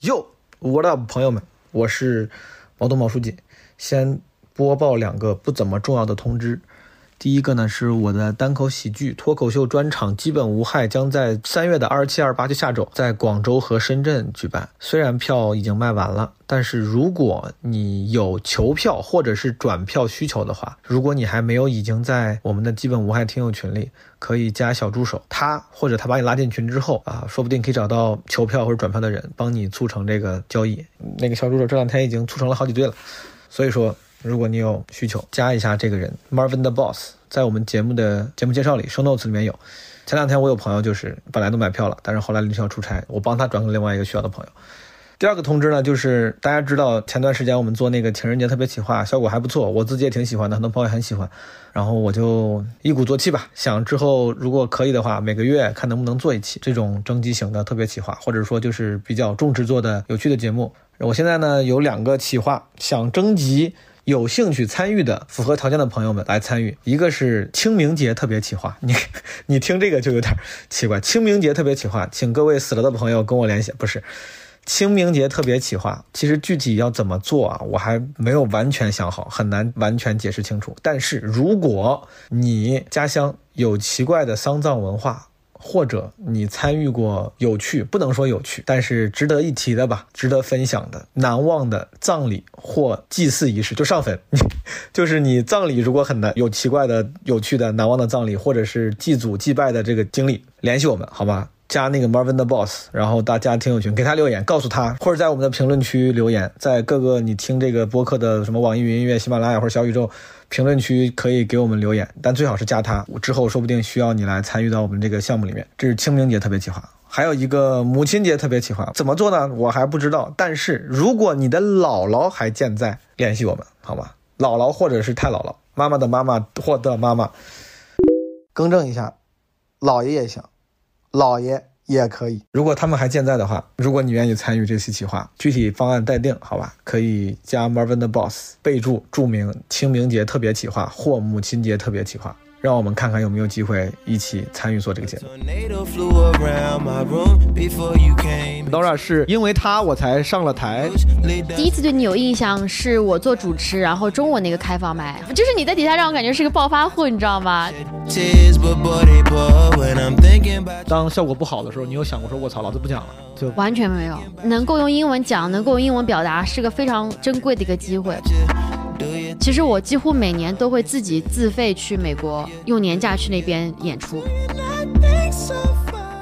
哟，What up，朋友们，我是毛东毛书记。先播报两个不怎么重要的通知。第一个呢，是我的单口喜剧脱口秀专场《基本无害》将在三月的二十七、二十八，就下周，在广州和深圳举办。虽然票已经卖完了，但是如果你有求票或者是转票需求的话，如果你还没有已经在我们的基本无害听友群里，可以加小助手，他或者他把你拉进群之后啊，说不定可以找到求票或者转票的人，帮你促成这个交易。那个小助手这两天已经促成了好几对了，所以说。如果你有需求，加一下这个人 Marvin the Boss，在我们节目的节目介绍里，show notes 里面有。前两天我有朋友就是本来都买票了，但是后来临时要出差，我帮他转给另外一个需要的朋友。第二个通知呢，就是大家知道前段时间我们做那个情人节特别企划，效果还不错，我自己也挺喜欢的，很多朋友很喜欢。然后我就一鼓作气吧，想之后如果可以的话，每个月看能不能做一期这种征集型的特别企划，或者说就是比较重制作的有趣的节目。我现在呢有两个企划想征集。有兴趣参与的符合条件的朋友们来参与，一个是清明节特别企划，你你听这个就有点奇怪。清明节特别企划，请各位死了的朋友跟我联系。不是清明节特别企划，其实具体要怎么做啊，我还没有完全想好，很难完全解释清楚。但是如果你家乡有奇怪的丧葬文化，或者你参与过有趣，不能说有趣，但是值得一提的吧，值得分享的、难忘的葬礼或祭祀仪式，就上坟，就是你葬礼如果很难有奇怪的、有趣的、难忘的葬礼，或者是祭祖祭拜的这个经历，联系我们好吧？加那个 Marvin 的 Boss，然后大家听友群给他留言，告诉他，或者在我们的评论区留言，在各个你听这个播客的什么网易云音乐、喜马拉雅或者小宇宙评论区可以给我们留言，但最好是加他，之后说不定需要你来参与到我们这个项目里面。这是清明节特别企划，还有一个母亲节特别企划，怎么做呢？我还不知道。但是如果你的姥姥还健在，联系我们好吗？姥姥或者是太姥姥，妈妈的妈妈或的妈妈，更正一下，姥爷也行。姥爷也可以，如果他们还健在的话，如果你愿意参与这期企划，具体方案待定，好吧？可以加 Marvin 的 Boss，备注注明清明节特别企划或母亲节特别企划。让我们看看有没有机会一起参与做这个节目。Dora 是因为他我才上了台。第一次对你有印象是我做主持，然后中午那个开放麦，就是你在底下让我感觉是个暴发户，你知道吗？当效果不好的时候，你有想过说“我操，老子不讲了”？就完全没有。能够用英文讲，能够用英文表达，是个非常珍贵的一个机会。其实我几乎每年都会自己自费去美国，用年假去那边演出。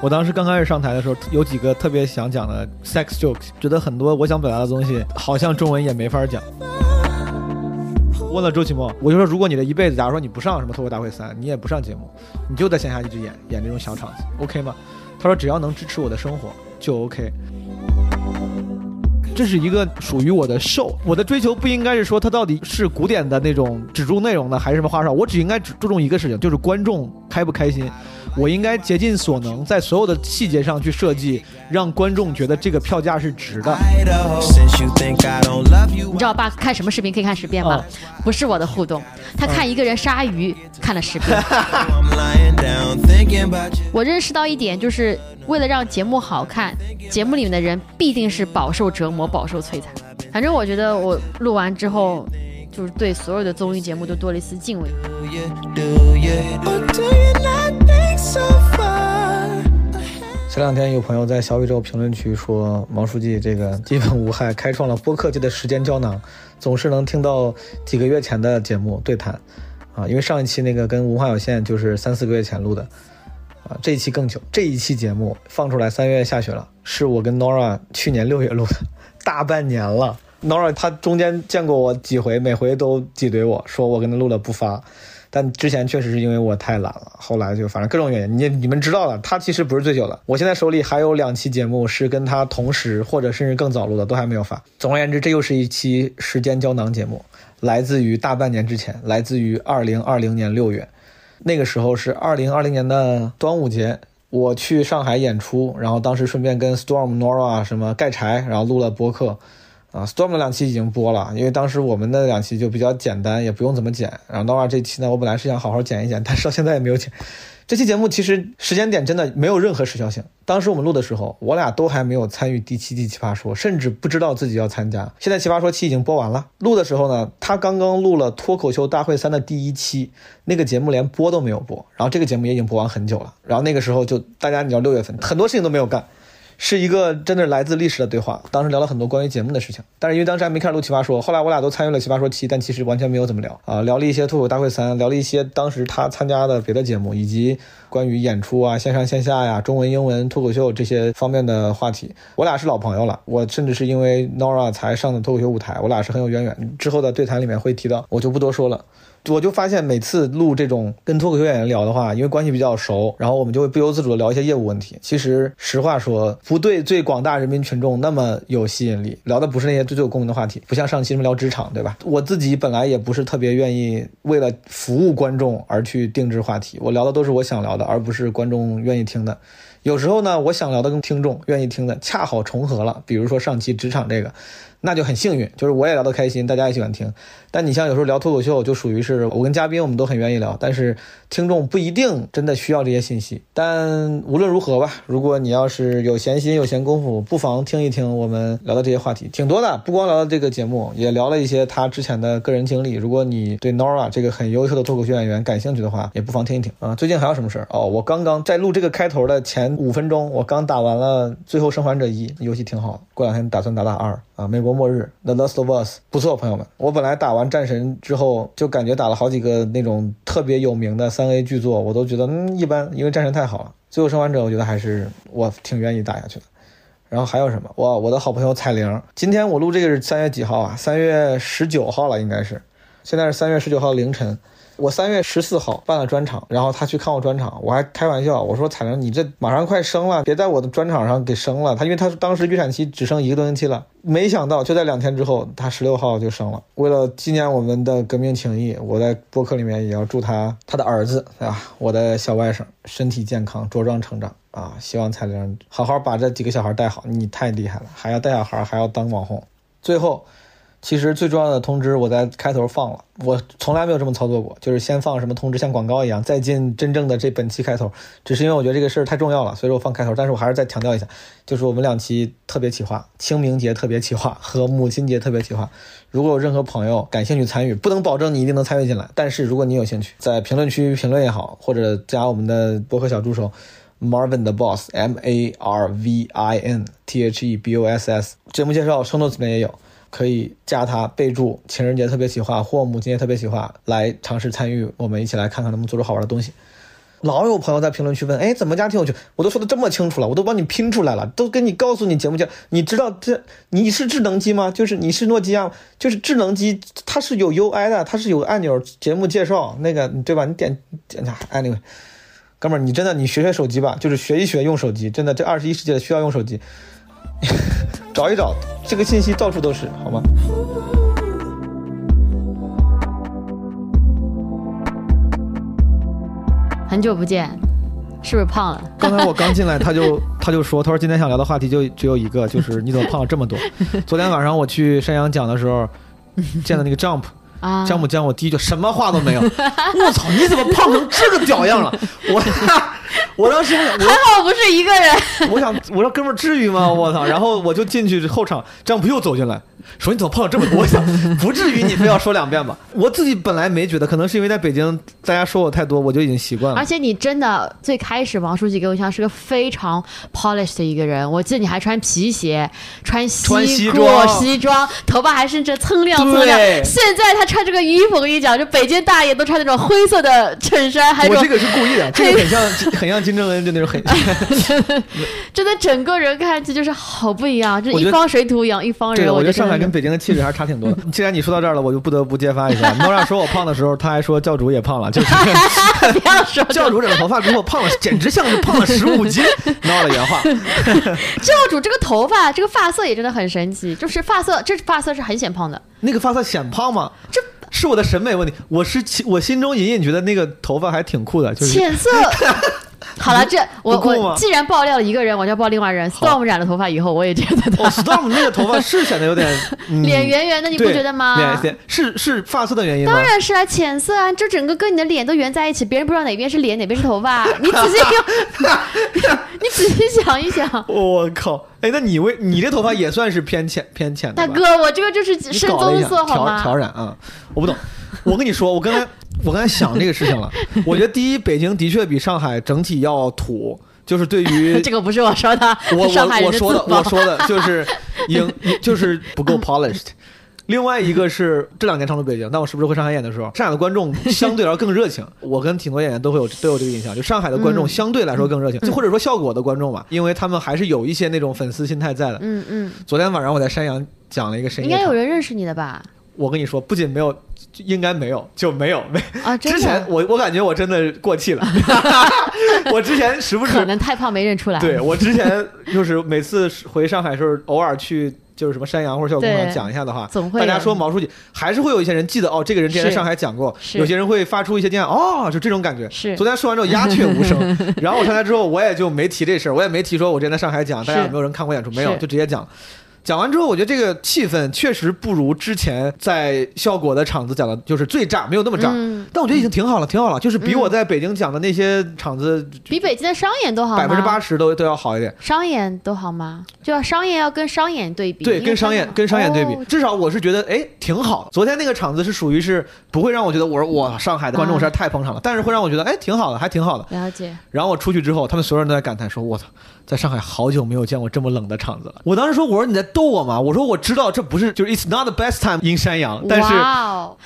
我当时刚开始上台的时候，有几个特别想讲的 sex jokes，觉得很多我想表达的东西，好像中文也没法讲。问了周奇墨，我就说，如果你的一辈子，假如说你不上什么脱口大会三，你也不上节目，你就在线下一直演演这种小场子，OK 吗？他说，只要能支持我的生活，就 OK。这是一个属于我的 show，我的追求不应该是说它到底是古典的那种只重内容呢，还是什么花哨？我只应该只注重一个事情，就是观众开不开心。我应该竭尽所能，在所有的细节上去设计，让观众觉得这个票价是值的。你知道爸看什么视频可以看十遍吗？不是我的互动，他看一个人杀鱼看了十遍。我认识到一点，就是为了让节目好看，节目里面的人必定是饱受折磨、饱受摧残。反正我觉得我录完之后，就是对所有的综艺节目都多了一丝敬畏。前两天有朋友在小宇宙评论区说，毛书记这个基本无害，开创了播客界的时间胶囊，总是能听到几个月前的节目对谈。啊，因为上一期那个跟文化有限就是三四个月前录的，啊，这一期更久。这一期节目放出来三月下旬了，是我跟 Nora 去年六月录的，大半年了。Nora 他中间见过我几回，每回都挤兑我说我跟他录了不发。但之前确实是因为我太懒了，后来就反正各种原因，你你们知道了。他其实不是最久的，我现在手里还有两期节目是跟他同时或者甚至更早录的，都还没有发。总而言之，这又是一期时间胶囊节目。来自于大半年之前，来自于二零二零年六月，那个时候是二零二零年的端午节，我去上海演出，然后当时顺便跟 Storm Nora 什么盖柴，然后录了播客，啊，Storm 的两期已经播了，因为当时我们的两期就比较简单，也不用怎么剪。然后 Nora 这期呢，我本来是想好好剪一剪，但是到现在也没有剪。这期节目其实时间点真的没有任何时效性。当时我们录的时候，我俩都还没有参与第七季奇葩说，甚至不知道自己要参加。现在奇葩说七已经播完了，录的时候呢，他刚刚录了脱口秀大会三的第一期，那个节目连播都没有播。然后这个节目也已经播完很久了。然后那个时候就大家你知道六月份很多事情都没有干。是一个真的来自历史的对话，当时聊了很多关于节目的事情，但是因为当时还没开始录奇葩说，后来我俩都参与了奇葩说七，但其实完全没有怎么聊啊，聊了一些脱口大会三，聊了一些当时他参加的别的节目，以及关于演出啊、线上线下呀、中文英文脱口秀这些方面的话题。我俩是老朋友了，我甚至是因为 Nora 才上的脱口秀舞台，我俩是很有渊源。之后的对谈里面会提到，我就不多说了。我就发现每次录这种跟脱口秀演员聊的话，因为关系比较熟，然后我们就会不由自主的聊一些业务问题。其实实话说，不对最广大人民群众那么有吸引力，聊的不是那些最最有共鸣的话题，不像上期什么聊职场，对吧？我自己本来也不是特别愿意为了服务观众而去定制话题，我聊的都是我想聊的，而不是观众愿意听的。有时候呢，我想聊的跟听众愿意听的恰好重合了，比如说上期职场这个。那就很幸运，就是我也聊得开心，大家也喜欢听。但你像有时候聊脱口秀，就属于是我跟嘉宾，我们都很愿意聊，但是听众不一定真的需要这些信息。但无论如何吧，如果你要是有闲心、有闲工夫，不妨听一听我们聊的这些话题，挺多的。不光聊了这个节目，也聊了一些他之前的个人经历。如果你对 Nora 这个很优秀的脱口秀演员感兴趣的话，也不妨听一听啊。最近还有什么事儿？哦，我刚刚在录这个开头的前五分钟，我刚打完了《最后生还者一》，游戏挺好。过两天打算打打二啊，美国末日 The Last of Us 不错，朋友们。我本来打完战神之后，就感觉打了好几个那种特别有名的三 A 巨作，我都觉得嗯一般，因为战神太好了。最后生还者，我觉得还是我挺愿意打下去的。然后还有什么？哇，我的好朋友彩铃，今天我录这个是三月几号啊？三月十九号了，应该是。现在是三月十九号凌晨。我三月十四号办了专场，然后他去看我专场，我还开玩笑，我说彩玲，你这马上快生了，别在我的专场上给生了。他因为他当时预产期只剩一个多星期了，没想到就在两天之后，他十六号就生了。为了纪念我们的革命情谊，我在播客里面也要祝他他的儿子啊，我的小外甥身体健康，茁壮成长啊！希望彩玲好好把这几个小孩带好，你太厉害了，还要带小孩，还要当网红。最后。其实最重要的通知我在开头放了，我从来没有这么操作过，就是先放什么通知像广告一样，再进真正的这本期开头。只是因为我觉得这个事儿太重要了，所以说我放开头。但是我还是再强调一下，就是我们两期特别企划，清明节特别企划和母亲节特别企划。如果有任何朋友感兴趣参与，不能保证你一定能参与进来，但是如果你有兴趣，在评论区评论也好，或者加我们的博客小助手 Marvin 的 Boss M A R V I N T H E B O S S，节目介绍 show notes 里面也有。可以加他，备注情人节特别企划或母亲节特别企划，来尝试参与，我们一起来看看能不能做出好玩的东西。老有朋友在评论区问，哎，怎么加挺有趣？我都说的这么清楚了，我都帮你拼出来了，都跟你告诉你节目叫，你知道这你是智能机吗？就是你是诺基亚，就是智能机，它是有 UI 的，它是有按钮，节目介绍那个对吧？你点点下，anyway，哥们儿，你真的你学学手机吧，就是学一学用手机，真的这二十一世纪需要用手机。找一找，这个信息到处都是，好吗？很久不见，是不是胖了？刚才我刚进来，他就 他就说，他说今天想聊的话题就只有一个，就是你怎么胖了这么多？昨天晚上我去山羊讲的时候，见的那个 Jump。啊，詹姆见我第一句什么话都没有，我操，你怎么胖成这个屌样了？我，我当时还好不是一个人。我想，我说哥们儿至于吗？我操！然后我就进去后场，张普又走进来。说你怎么碰了这么多？我想不至于你非要说两遍吧？我自己本来没觉得，可能是因为在北京大家说我太多，我就已经习惯了。而且你真的最开始王书记给我印象是个非常 polished 的一个人，我记得你还穿皮鞋、穿西装、西装，头发还甚至锃亮锃亮。现在他穿这个衣服，我跟你讲，就北京大爷都穿那种灰色的衬衫，还我这个是故意的，这个很像很像金正恩就那种很，真的整个人看上去就是好不一样，就一方水土养一方人。对我觉得上海。跟北京的气质还是差挺多的。既然你说到这儿了，我就不得不揭发一下。诺亚说我胖的时候，他还说教主也胖了，就是 不要说教主染了头发之后胖了，简直像是胖了十五斤。闹了原话。教主这个头发，这个发色也真的很神奇，就是发色，这发色是很显胖的。那个发色显胖吗？这是我的审美问题。我是我心中隐隐觉得那个头发还挺酷的，就是浅色。好了，这我我既然爆料了一个人，我就要爆另外人。Storm 染了头发以后，我也觉得他哦，Storm 那个头发是显得有点、嗯、脸圆圆的，你不觉得吗？脸脸是是发色的原因吗？当然是啊，浅色啊，这整个跟你的脸都圆在一起，别人不知道哪边是脸，哪边是头发。你仔细 你仔细想一想，我靠！哎，那你为你这头发也算是偏浅偏浅的？大哥，我这个就是深棕色，好调吗？调染啊，我不懂。我跟你说，我刚才我刚才想这个事情了。我觉得第一，北京的确比上海整体要土，就是对于 这个不是我说的，我我我说的我说的就是应就是不够 polished。另外一个是这两年常驻北京，但我是不是回上海演的时候，上海的观众相对来说更热情。我跟挺多演员都会有都有这个印象，就上海的观众嗯相对来说更热情，就或者说效果的观众吧，因为他们还是有一些那种粉丝心态在的。嗯嗯，昨天晚上我在山羊讲了一个深夜应该有，人认识你的吧？我跟你说，不仅没有，应该没有，就没有没。啊，之前，我我感觉我真的过气了，我之前时不时可能太胖没认出来。对我之前就是每次回上海时候，偶尔去就是什么山羊或者效果工厂讲一下的话，总会大家说毛书记，还是会有一些人记得哦，这个人之前在上海讲过，有些人会发出一些电话，哦，就这种感觉。是昨天说完之后鸦雀无声，然后我上台之后我也就没提这事儿，我也没提说我之前在上海讲，大家是有没有人看过演出？没有，就直接讲。讲完之后，我觉得这个气氛确实不如之前在效果的场子讲的，就是最炸，没有那么炸。嗯，但我觉得已经挺好了，挺好了，就是比我在北京讲的那些场子比北京的商演都好？百分之八十都都要好一点。商演都好吗？就要商演要跟商演对比，对，跟商演跟商演对比，哦至少我是觉得哎挺好。昨天那个场子是属于是不会让我觉得我说哇上海的观众实在太捧场了，但是会让我觉得哎挺好的，还挺好的。了解，然后我出去之后，他们所有人都在感叹说：“我操，在上海好久没有见过这么冷的场子了。”我当时说：“我说你在逗我吗？我说我知道这不是就是 It's not the best time in 山羊，但是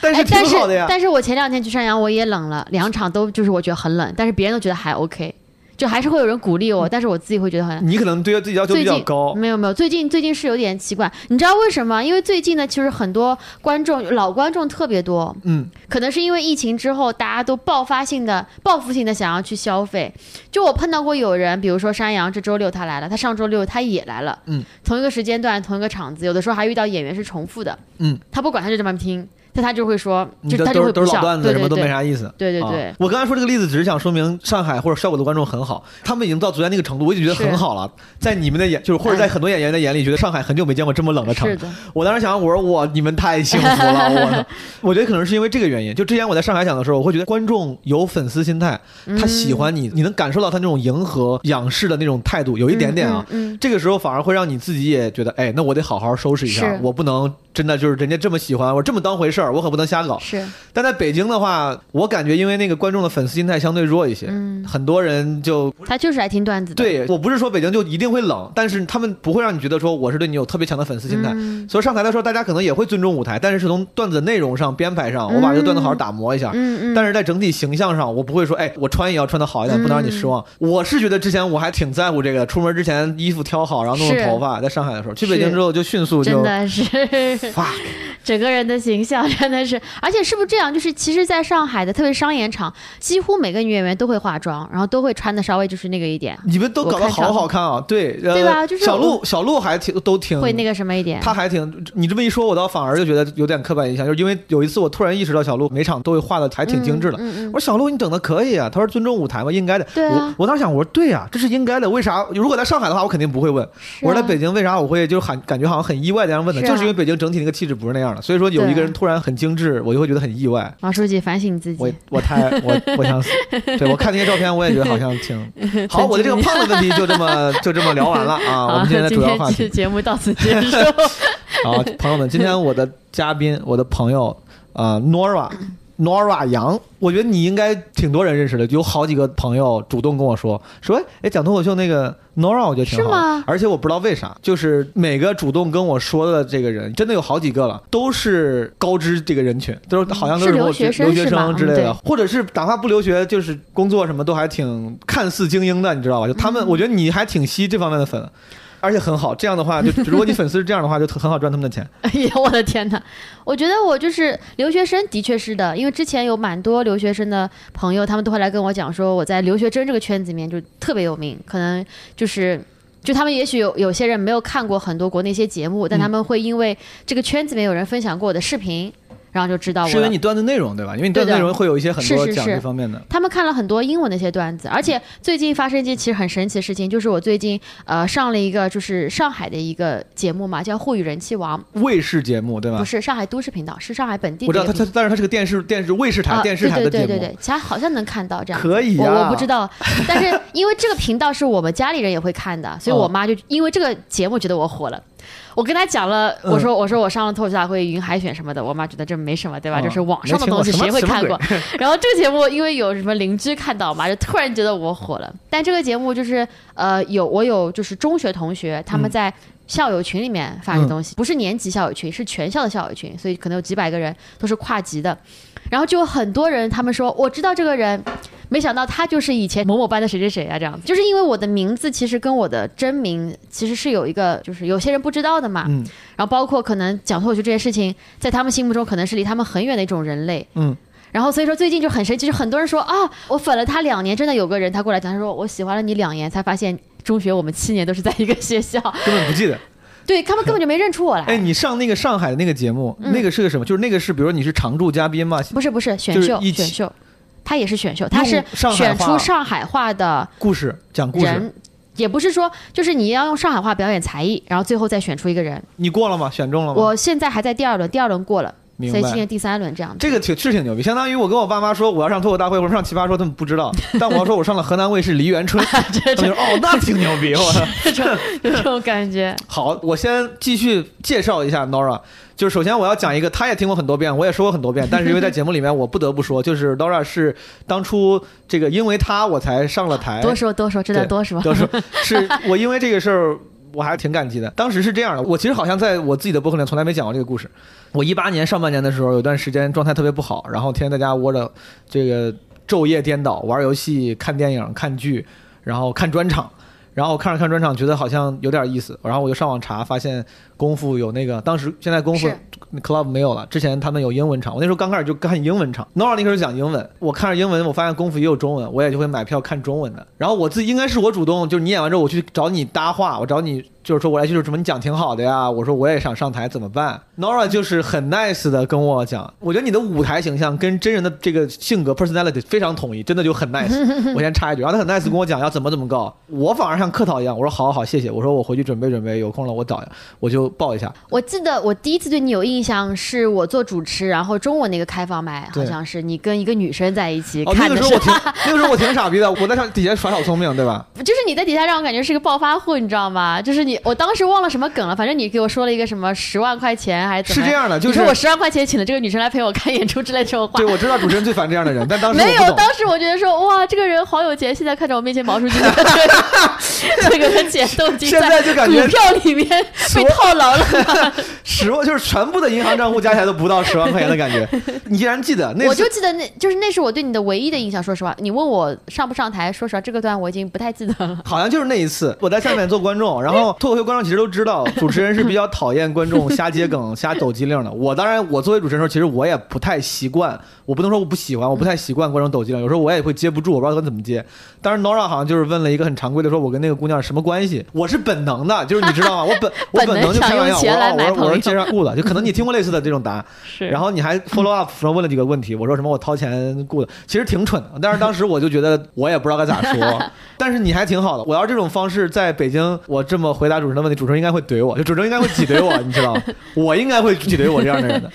但是哎但挺好的呀但是我前两天去山羊，我也冷了，两场都就是我觉得很冷，但是别人都觉得还 OK，就还是会有人鼓励我，但是我自己会觉得很。你可能对自己要求比较高。没有没有，最近最近是有点奇怪，你知道为什么？因为最近呢，其实很多观众老观众特别多，嗯，可能是因为疫情之后，大家都爆发性的、报复性的想要去消费。就我碰到过有人，比如说山羊，这周六他来了，他上周六他也来了，嗯，同一个时间段、同一个场子，有的时候还遇到演员是重复的，嗯，他不管，他就这么听，但他就会说，就他都就是会不笑，都是老段子，对什么都没。啥意思。对对对啊我刚才说这个例子，只是想说明上海或者效果的观众很好，他们已经到昨天那个程度，我已经觉得很好了。在你们的眼，就是或者在很多演员的眼里，觉得上海很久没见过这么冷的场是。的，我当时想，我说哇，你们太幸福了，我操！我觉得可能是因为这个原因。就之前我在上海讲的时候，我会觉得观众有粉丝心态，他喜欢你，你能感受到他那种迎合、仰视的那种态度，有一点点啊。嗯，嗯这个时候反而会让你自己也觉得，哎，那我得好好收拾一下，我不能真的就是人家这么喜欢，我这么当回事儿，我可不能瞎搞嗯。是，但在北京的话，我感觉因为那个观众的粉丝心态相对弱一些，嗯，很多人就他就是爱听段子的，对我不是说北京就一定会冷，但是他们不会让你觉得说我是对你有特别强的粉丝心态。嗯所以上台的时候，大家可能也会尊重舞台，但是是从段子内容上、编排上，我把这个段子好好打磨一下。嗯嗯，但是在整体形象上，我不会说，哎，我穿也要穿的好一点，不能让你失望。我是觉得之前我还挺在乎这个，出门之前衣服挑好，然后弄弄头发。在上海的时候，去北京之后就迅速就真的是 fuck，整个人的形象真的是，而且是不是这样？就是其实，在上海的特别商演场，几乎每个女演员都会化妆，然后都会穿的稍微就是那个一点，你们都搞得好好看啊！对，呃、对吧就是小鹿，小鹿还挺都挺会那个什么一点。他还挺，你这么一说，我倒反而就觉得有点刻板印象，就是因为有一次我突然意识到小鹿每场都会画的还挺精致的。嗯嗯我说小鹿你整的可以啊，他说尊重舞台嘛，应该的。对啊我我当时想，我说对呀、这是应该的。为啥？如果在上海的话，我肯定不会问。啊我说在北京为啥我会就是很感觉好像很意外的这样问的，就是因为北京整体那个气质不是那样的，所以说有一个人突然很精致，我就会觉得很意外。王书记反省自己，我我太我我想死，对我看那些照片，我也觉得好像挺 好。我的这个胖的问题就这么就这么聊完了啊。我，们今天的主要话题今天节目到此结 束。好，朋友们，今天我的嘉宾，我的朋友啊、n o r a Nora 杨，我觉得你应该挺多人认识的，有好几个朋友主动跟我说说，哎哎，讲脱口秀那个 Nora，我觉得挺好的，是吗？而且我不知道为啥，就是每个主动跟我说的这个人，真的有好几个了，都是高知这个人群，都是好像都是什么留学生留学生之类的，嗯或者是哪怕不留学，就是工作什么都还挺看似精英的，你知道吧？就他嗯。们，我觉得你还挺吸这方面的粉。而且很好，这样的话，就 如果你粉丝是这样的话，就很好赚他们的钱。哎呀，我的天哪！我觉得我就是留学生，的确是的，因为之前有蛮多留学生的朋友，他们都会来跟我讲说，我在留学生这个圈子里面就特别有名，可能就是。就他们也许有有些人没有看过很多国内一些节目，但他们会因为这个圈子里面有人分享过我的视频，然后就知道。是因为你段子内容对吧？因为你段子内容会有一些很多讲这方面的。他们看了很多英文的一些段子，而且最近发生一件其实很神奇的事情，就是我最近呃上了一个就是上海的一个节目嘛，叫《沪语人气王》，卫视节目对吧？不是上海都市频道，是上海本地我知道它它但是它是个电视电视卫视台、啊，电视台的节目，对对对对对，其他好像能看到这样。可以啊。我我不知道，但是因为这个频道是我们家里人也会看的，所以我妈就因为这个节目觉得我火了。我跟他讲了，嗯我说我说我上了脱口秀大会云海选什么的，我妈觉得这没什么，对吧？嗯这是网上的东西，谁会看过？然后这个节目因为有什么邻居看到嘛，就突然觉得我火了。但这个节目就是呃，有我有就是中学同学他们嗯在校友群里面发的东西，不是年级校友群，是全校的校友群，所以可能有几百个人都是跨级的。然后就有很多人，他们说我知道这个人，没想到他就是以前某某班的谁谁谁啊，这样就是因为我的名字其实跟我的真名其实是有一个，就是有些人不知道的嘛。嗯然后包括可能讲脱口秀这件事情，在他们心目中可能是离他们很远的一种人类。嗯，然后所以说最近就很神奇，就很多人说啊，我粉了他两年，真的有个人他过来讲，他说我喜欢了你两年，才发现中学我们七年都是在一个学校，根本不记得。对他们根本就没认出我来。哎，你上那个上海的那个节目，嗯那个是个什么？就是那个是，比如说你是常驻嘉宾嘛？不是不是选秀就是一选秀，他也是选秀，他是选出上海话的故事讲故事，人，也不是说就是你要用上海话表演才艺，然后最后再选出一个人。你过了吗？选中了吗？我现在还在第二轮，第二轮过了。所以今年第三轮这样。这个挺是挺牛逼，相当于我跟我爸妈说我要上脱口大会或者上奇葩说，他们不知道，但我要说我上了河南卫视梨园春，他们就说哦，那挺牛逼，我操。这种 这种感觉，好，我先继续介绍一下 Nora。就是首先我要讲一个，他也听过很多遍，我也说过很多遍，但是因为在节目里面我不得不说，就是 Nora 是当初这个因为他我才上了台，多说多说，真的多说。多说是我因为这个事儿。我还是挺感激的。当时是这样的，我其实好像在我自己的博客里从来没讲过这个故事。我一八年上半年的时候，有段时间状态特别不好，然后天天在家窝着，这个昼夜颠倒，玩游戏、看电影、看剧，然后看专场。然后看着看专场，觉得好像有点意思，然后我就上网查，发现功夫有那个，当时现在功夫 club 没有了，之前他们有英文场，我那时候刚开始就看英文场，Nora 那时候讲英文，我看着英文，我发现功夫也有中文，我也就会买票看中文的。然后我自己应该是我主动，就是你演完之后我去找你搭话，我找你就是说我来就是什么你讲挺好的呀，我说我也想上台怎么办？Nora 就是很 nice 的跟我讲，我觉得你的舞台形象跟真人的这个性格 personality 非常统一，真的就很 nice。我先插一句，然后他很 nice 跟我讲要怎么怎么搞，我反而像客套一样，我说好好好谢谢，我说我回去准备准备，有空了我找我就报一下。我记得我第一次对你有印象，是我做主持，然后中午那个开放麦，好像是你跟一个女生在一起哦，那看的是个时候我挺，那个时候我挺傻逼的，我在上底下耍小聪明，对吧？就是你在底下让我感觉是个暴发户，你知道吗？就是你，我当时忘了什么梗了，反正你给我说了一个什么十万块钱还是怎么？是这样的，就是我十万块钱请了这个女生来陪我看演出之类这种话对，。我知道主持人最烦这样的人，但当时 没有，当时我觉得说哇，这个人好有钱，现在看着我面前毛书记的这个的钱都已经现在就感觉股票里面被套牢了。十万就是全部的银行账户加起来都不到十万块钱的感觉。你竟然记得那我就记得那就是那是我对你的唯一的印象。说实话，你问我上不上台，说实话这个段我已经不太记得了。好像就是那一次，我在下面做观众，然后脱口秀观众其实都知道，主持人是比较讨厌观众瞎接梗、瞎抖机灵的。我当然，我作为主持人的时候，其实我也不太习惯，我不能说我不喜欢，我不太习惯观众抖机灵，有时候我也会接不住，我不知道该怎么接。当时 Nora 好像就是问了一个很常规的，说我跟那个姑娘什么关系？我是本能的，就是你知道吗？我本 我本能就开玩笑，我说我说我说买朋友介绍雇的，就可能你听过类似的这种答案。是然后你还 follow up 说问了几个问题，我说什么我掏钱雇的，其实挺蠢的，但是当时我就觉得我也不知道该咋说，但是你还挺好的。我要是这种方式在北京，我这么回答主持人的问题，主持人应该会怼我，就主持人应该会挤兑我，你知道吗？我应该会挤兑我这样的人的。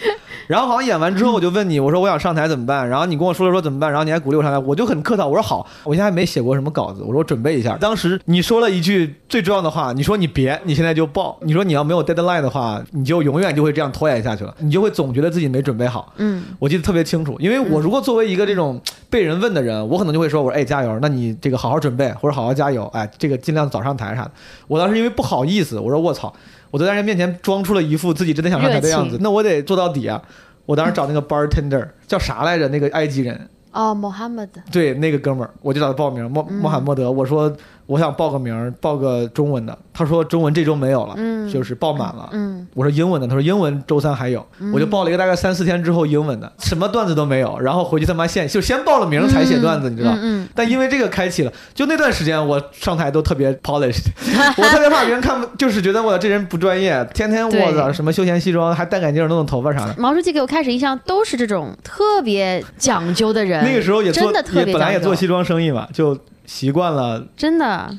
然后好像演完之后，我就问你，我说我想上台怎么办？然后你跟我说了说怎么办，然后你还鼓励我上台，我就很客套，我说好，我现在还没写过什么稿子，我说我准备一下。当时你说了一句最重要的话，你说你别，你现在就报，你说你要没有 deadline 的话，你就永远就会这样拖延下去了，你就会总觉得自己没准备好。嗯，我记得特别清楚，因为我如果作为一个这种被人问的人，我可能就会说，我说哎加油，那你这个好好准备，或者好好加油，哎这个尽量早上台啥的。我当时因为不好意思，我说我操，我在人面前装出了一副自己真的想上台的样子，那我得做到底啊。我当时找那个 bartender 叫啥来着？那个埃及人，哦，Mohammed，对那个哥们儿，我就找他报名，穆嗯穆罕默德。我说我想报个名儿，报个中文的。他说中文这周没有了，嗯就是报满了。嗯我说英文的，他说英文周三还有，我就报了一个大概三四天之后英文的，什么段子都没有，然后回去他妈现就先报了名才写段子，你知道。嗯但因为这个开启了，就那段时间我上台都特别 polished，我特别怕别人看不，就是觉得我这人不专业，天天我操什么休闲西装，还戴眼镜弄弄头发啥的。毛书记给我开始印象都是这种特别讲究的人，那个时候也做真的特别本来也做西装生意嘛，就习惯了，真的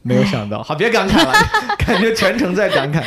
没有想到。好，别感慨了，感觉全程在感慨。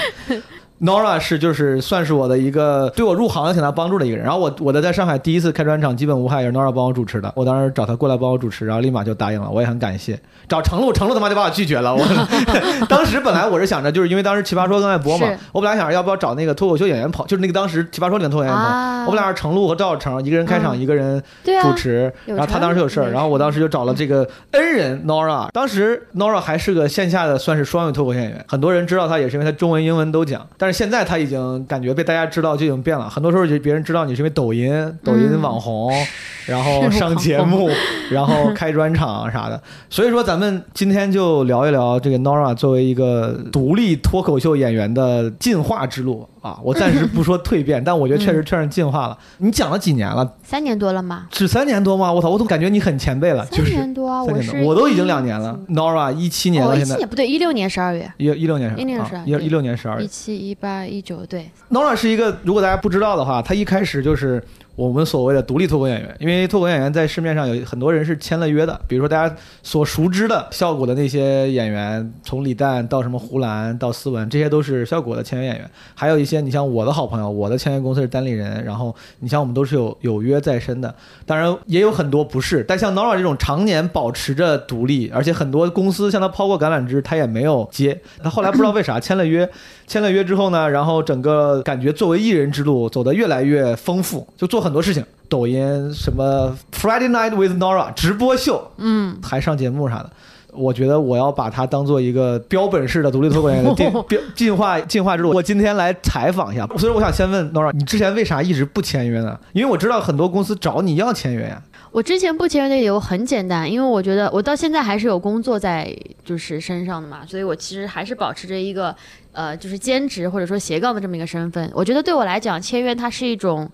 Nora 是就是算是我的一个对我入行有挺大帮助的一个人。然后我我的在上海第一次开专场基本无害也是 Nora 帮我主持的。我当时找他过来帮我主持，然后立马就答应了，我也很感谢。找程璐，程璐他妈就把我拒绝了。我 当时本来我是想着，就是因为当时奇葩说刚在播嘛，我本来想着要不要找那个脱口秀演员跑，就是那个当时奇葩说里的脱口秀演员跑。啊，我们俩是程璐和赵小成一个人开场，嗯一个人主持，有然后他当时有事儿，然后我当时就找了这个恩人 Nora。当时 Nora 还是个线下的算是双语脱口秀演员，很多人知道他也是因为他中文、英文都讲。但是现在他已经感觉被大家知道就已经变了，很多时候就别人知道你是因为抖音、抖音网红，然后上节目，然后开专场啥的。所以说咱们今天就聊一聊这个 Nora 作为一个独立脱口秀演员的进化之路啊。我暂时不说蜕变，但我觉得确实确实进化了。你讲了几年了？三年多了吗，只三年多吗？我操，我怎么感觉你很前辈了？就三是年多我是我都已经两年了。Nora 一七年哦，了，现在不对，一六年十二月，一一六年是16年是啊，一一六年十二月。一七一八一九对，Nora 是一个，如果大家不知道的话，他一开始就是我们所谓的独立脱口演员，因为脱口演员在市面上有很多人是签了约的，比如说大家所熟知的效果的那些演员，从李诞到什么胡兰到思文，这些都是效果的签约演员。还有一些，你像我的好朋友，我的签约公司是单立人，然后你像我们都是有有约在身的，当然也有很多不是，但像 Nora 这种常年保持着独立，而且很多公司向他抛过橄榄枝，他也没有接。他后来不知道为啥签了约，签了约之后呢，然后整个感觉作为艺人之路走得越来越丰富，就做很多事情，抖音什么 Friday Night with Nora 直播秀，嗯，还上节目啥的。我觉得我要把它当做一个标本式的独立脱口演员的进 标进化进化之路。我今天来采访一下，所以我想先问 Nora，你之前为啥一直不签约呢？因为我知道很多公司找你要签约呀。我之前不签约的理由很简单，因为我觉得我到现在还是有工作在就是身上的嘛，所以我其实还是保持着一个呃就是兼职或者说斜杠的这么一个身份。我觉得对我来讲，签约它是一种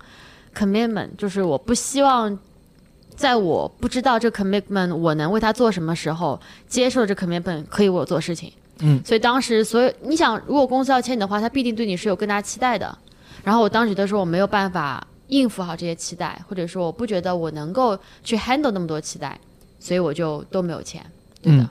commitment，就是我不希望在我不知道这 commitment 我能为他做什么时候，接受这 commitment 可以为我做事情。嗯，所以当时所有你想，如果公司要签你的话，他必定对你是有更大期待的。然后我当时觉得说我没有办法应付好这些期待，或者说我不觉得我能够去 handle 那么多期待，所以我就都没有签，对的。嗯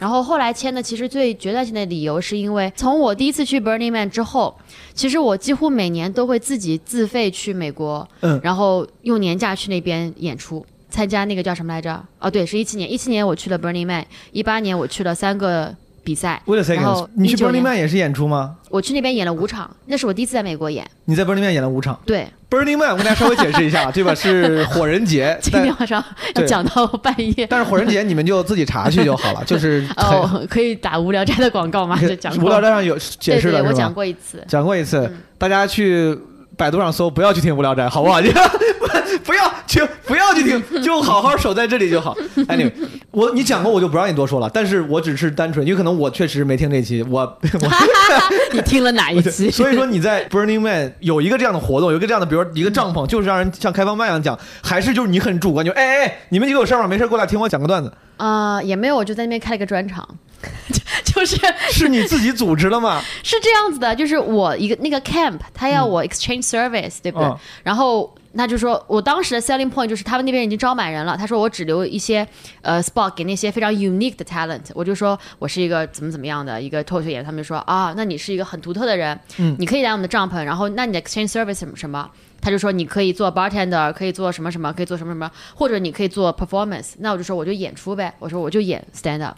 然后后来签的，其实最决断性的理由是因为从我第一次去 Burning Man 之后，其实我几乎每年都会自己自费去美国，嗯然后用年假去那边演出，参加那个叫什么来着？哦，对，是一七年，一七年我去了 Burning Man，一八年我去了三个比赛，为了 second，然后你去19 Burning Man 也是演出吗？我去那边演了五场，那是我第一次在美国演。你在 Burning Man 演了五场。对，Burning Man 我跟大家稍微解释一下，对吧？是火人节，今天晚上要讲到半夜。但是火人节你们就自己查去就好了，就是很 哦，可以打无聊斋的广告吗？就讲过无聊斋上有解释对对，我讲？过一次。讲过一次嗯，大家去百度上搜，不要去听无聊斋，好不好？你 不要去，不要去听，就好好守在这里就好。Anyway，我你讲过我就不让你多说了，但是我只是单纯，有可能我确实没听这期，我我 你听了哪一期？所以说你在 Burning Man 有一个这样的活动，有一个这样的，比如说一个帐篷，就是让人像开放麦一样讲，还是就是你很主观，就哎哎哎，你们几个有事儿吗？没事儿过来听我讲个段子，啊、也没有，我就在那边开了个专场，就是是你自己组织了吗？是这样子的，就是我一个那个 camp，他要我 exchange service，、对不对？嗯然后他就说我当时的 selling point 就是他们那边已经招满人了，他说我只留一些呃 spot 给那些非常 unique 的 talent，我就说我是一个怎么怎么样的一个脱口秀演员，他们就说啊，那你是一个很独特的人，嗯你可以来我们的帐篷，然后那你的 exchange service 什么什么。他就说你可以做 bartender，可以做什么什么，可以做什么什么，或者你可以做 performance。那我就说我就演出呗，我说我就演 stand up。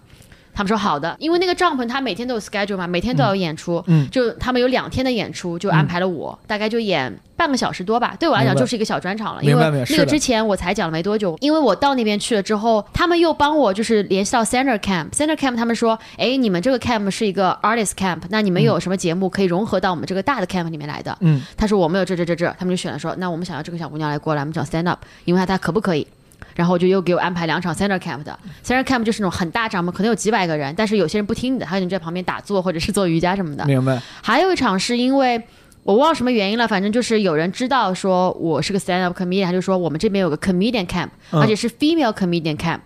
他们说好的，因为那个帐篷它每天都有 schedule 嘛，每天都要有演出，嗯。就他们有两天的演出，就安排了我，大概就演半个小时多吧。对我来讲就是一个小专场了，因明为那个之前我才讲了没多久，因为我到那边去了之后，他们又帮我就是联系到 Center Camp，Center Camp 他们说，哎，你们这个 camp 是一个 artist camp，那你们有什么节目可以融合到我们这个大的 camp 里面来的？嗯，他说我们有这这这这，他们就选了说，那我们想要这个小姑娘来过来，我们讲 stand up，因为她她可不可以？然后就又给我安排两场 center camp 的 center camp 就是那种很大帐篷，可能有几百个人，但是有些人不听你的，还有你在旁边打坐或者是做瑜伽什么的。明白。还有一场是因为我忘了什么原因了，反正就是有人知道说我是个 stand up comedian，他就说我们这边有个 comedian camp，、嗯而且是 female comedian camp，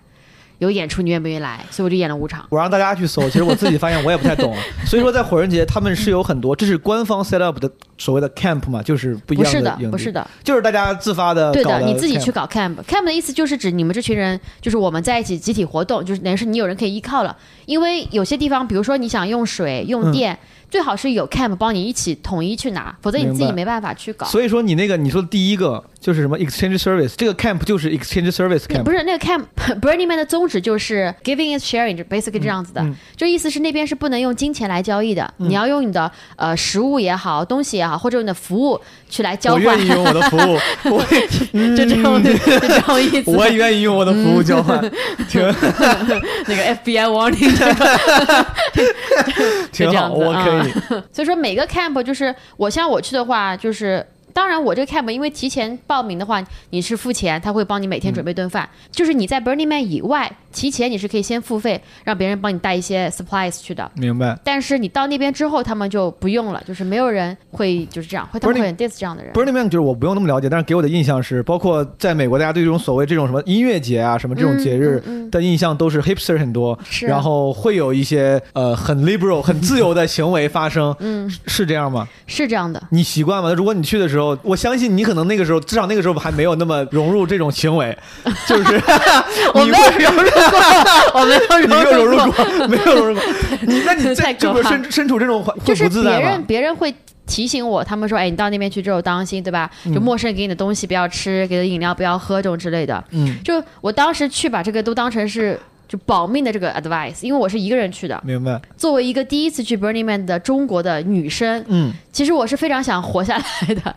有演出，你愿不愿意来？所以我就演了五场。我让大家去搜，其实我自己发现我也不太懂，所以说在火人节他们是有很多，这是官方 set up 的所谓的 camp 嘛，就是不一不是的样营，地不是，的，就是大家自发的对的，你自己去搞 camp。camp 的意思就是指你们这群人，就是我们在一起集体活动，就是等于是你有人可以依靠了。因为有些地方，比如说你想用水、用嗯电，最好是有 camp 帮你一起统一去拿，否则你自己没办法去搞。所以说你那个你说的第一个就是什么 exchange service，这个 camp 就是 exchange service camp，不是那个 camp Burning Man 的宗旨就是 giving is sharing，就 basically 这样子的。嗯就意思是那边是不能用金钱来交易的，你要用你的呃食物也好，东西也好，或者你的服务去来交换我换愿，意用我的服务，我就这种就这种意思。我也愿意用我的服务交换，挺那个 FBI warning，这个挺好，我可以。所以说每个 camp 就是我像我去的话，就是当然我这个 camp 因为提前报名的话，你是付钱，他会帮你每天准备顿饭。就是你在 Burning Man 以外，提前你是可以先付费，让别人帮你带一些 supplies 去的。明白。但是你到那边之后，他们就不用了，就是没有人会就是这样，会他们会很 diss 这样的人。Burning Man 就是我不用那么了解，但是给我的印象是，包括在美国，大家对这种所谓这种什么音乐节啊、什么这种节日的印象都是 hipster 很多，是然后会有一些呃很 liberal、很自由的行为发生，嗯，是这样吗？是这样的。你习惯吗？如果你去的时候，我相信你可能那个时候，至少那个时候还没有那么融入这种行为，就是 我没有融入过，我没有你没有融入过。没有融入过。你那你在这这不可怕身身处这种环会就是别人？别人会提醒我，他们说，哎，你到那边去之后当心，对吧？就嗯陌生人给你的东西不要吃，给的饮料不要喝，这种之类的。嗯，就我当时去把这个都当成是就保命的这个 advice，因为我是一个人去的。明白。作为一个第一次去 Burning Man 的中国的女生，嗯，其实我是非常想活下来的。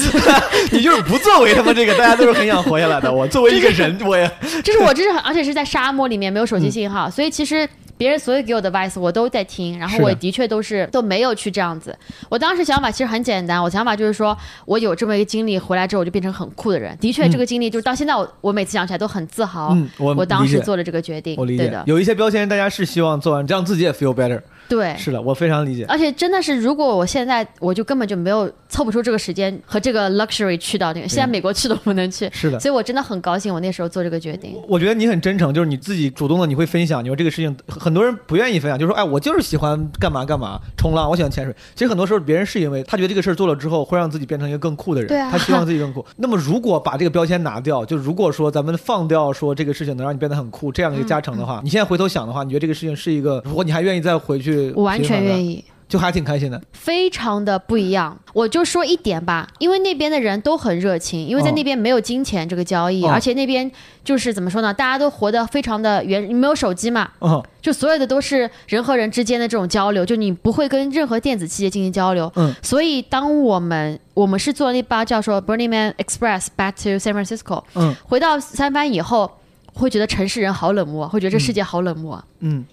你就是不作为他们这个，大家都是很想活下来的。我作为一个人，我也 这是我这是，而且是在沙漠里面没有手嗯机信号，所以其实别人所有给我的 advice 我都在听，然后我的确都是都没有去这样子。我当时想法其实很简单，我想法就是说我有这么一个经历回来之后，我就变成很酷的人。的确，嗯这个经历就是到现在我我每次想起来都很自豪。嗯，我我当时做了这个决定，我理解对的，，有一些标签大家是希望做完，这样自己也 feel better。对。是的，我非常理解。而且真的是，如果我现在我就根本就没有凑不出这个时间和这个 luxury 去到那个，现在美国去都不能去，是的，所以我真的很高兴我那时候做这个决定。我觉得你很真诚，就是你自己主动的，你会分享。你说这个事情，很多人不愿意分享，就说哎，我就是喜欢干嘛干嘛，冲浪，我喜欢潜水。其实很多时候别人是因为他觉得这个事儿做了之后会让自己变成一个更酷的人，对啊他希望自己更酷。那么如果把这个标签拿掉，就如果说咱们放掉说这个事情能让你变得很酷这样的一个加成的话，你现在回头想的话，你觉得这个事情是一个，如果你还愿意再回去，我完全愿意，就还挺开心的。非常的不一样。我就说一点吧，因为那边的人都很热情，因为在哦那边没有金钱这个交易，哦而且那边就是怎么说呢，大家都活得非常的原，你没有手机嘛，嗯就所有的都是人和人之间的这种交流，就你不会跟任何电子器械进行交流。嗯，所以当我们我们是坐那班叫做 Burning Man Express back to San Francisco，嗯回到三藩以后。会觉得城市人好冷漠，会觉得这世界好冷漠，嗯，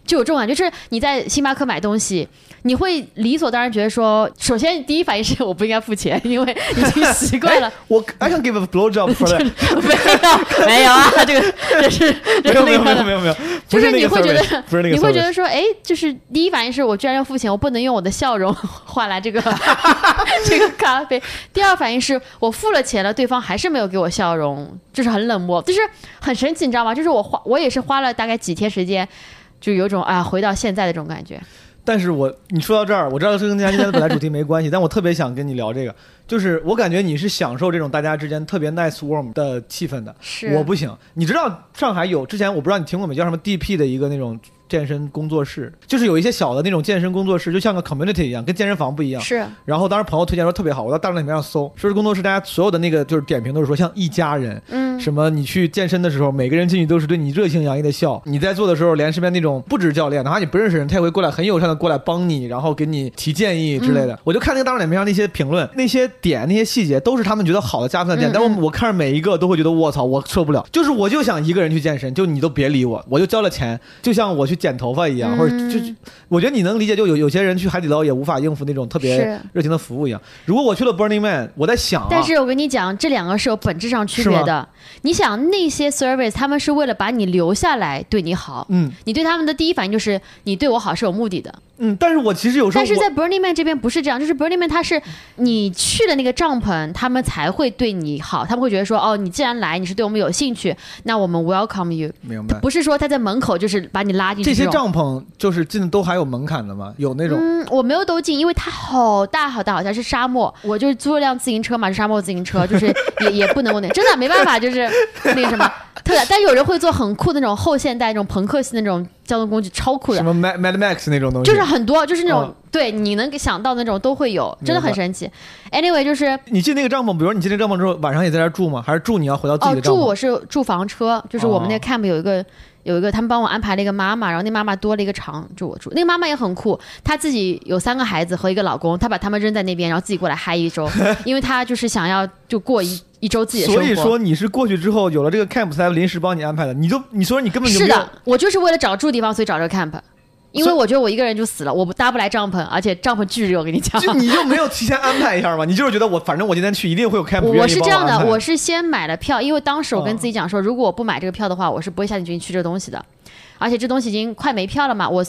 就有这种感觉，就是你在星巴克买东西，你会理所当然觉得说，首先第一反应是我不应该付钱，因为已经习惯了。我 I can give a blow job for that。没有，没有啊，这个这是这是没有没有没。有没有没有，不就是那个你会觉得不是那个你会觉得说，哎，就是第一反应是我居然要付钱，我不能用我的笑容换来这个 这个咖啡。第二反应是我付了钱了，对方还是没有给我笑容，就是很冷漠，就是很神奇，你知道吗？就是我花我也是花了大概几天时间，就有种啊回到现在的这种感觉。但是我你说到这儿，我知道这跟大家今天的本来主题没关系，但我特别想跟你聊这个，就是我感觉你是享受这种大家之间特别 nice warm 的气氛的，是我不行。你知道上海有之前我不知道你听过没，叫什么 DP 的一个那种健身工作室，就是有一些小的那种健身工作室，就像个 community 一样，跟健身房不一样。是然后当时朋友推荐说特别好，我到大众点评上搜，说是工作室，大家所有的那个就是点评都是说像一家人，嗯什么你去健身的时候，每个人进去都是对你热情洋溢的笑。你在做的时候，连身边那种不止教练，哪怕你不认识人，他也会过来很友善的过来帮你，然后给你提建议之类的。我就看那个大众点评上那些评论，那些点那些细节都是他们觉得好的加分的点，嗯但我我看着每一个都会觉得卧槽，我受不了。就是我就想一个人去健身，就你都别理我，我就交了钱，就像我去剪头发一样，嗯或者就就我觉得你能理解，就有有些人去海底捞也无法应付那种特别。热情的服务一样。如果我去了 Burning Man，我在想啊，但是我跟你讲，这两个是有本质上区别的。你想那些 service，他们是为了把你留下来对你好，嗯你对他们的第一反应就是你对我好是有目的的。嗯，但是我其实有时候但是在 Burning Man 这边不是这样，就是 Burning Man 他是你去了那个帐篷，他们才会对你好，他们会觉得说，哦，你既然来，你是对我们有兴趣，那我们 welcome you，明白。不是说他在门口就是把你拉进去这些。帐篷就是进的都还有门槛的吗？有那种、嗯，我没有都进，因为它好大好大，好像是沙漠。我就是租了辆自行车嘛，是沙漠自行车，就是也也不能我那真的没办法，就是那个什么 特的。但有人会做很酷的那种后现代那种朋克系那种交通工具，超酷的什。么 Mad Mad Max 那种东西，就是很多，就是那种、嗯对你能想到的那种都会有，真的很神奇。Anyway，就是你进那个帐篷，比如说你进那个帐篷之后，晚上也在这儿住吗？还是住你要回到自己哦，的帐篷？住我是住房车，就是我们那哦个 camp 有一个。有一个，他们帮我安排了一个妈妈，然后那妈妈多了一个床就我住。那个妈妈也很酷，她自己有三个孩子和一个老公，她把他们扔在那边，然后自己过来嗨一周，因为她就是想要就过一一周自己的生活。所以说你是过去之后有了这个 camp 才临时帮你安排的，你就你说你根本就是的，我就是为了找住地方，所以找这个 camp，因为我觉得我一个人就死了，我不搭不来帐篷，而且帐篷巨热，我跟你讲。就你就没有提前安排一下吗？你就是觉得我反正我今天去一定会有 camp，我是这样的，我是先买了票，因为当时我跟哦自己讲说，如果我不买这个票的话，我是不会下定决心去这个东西的。而且这东西已经快没票了嘛，我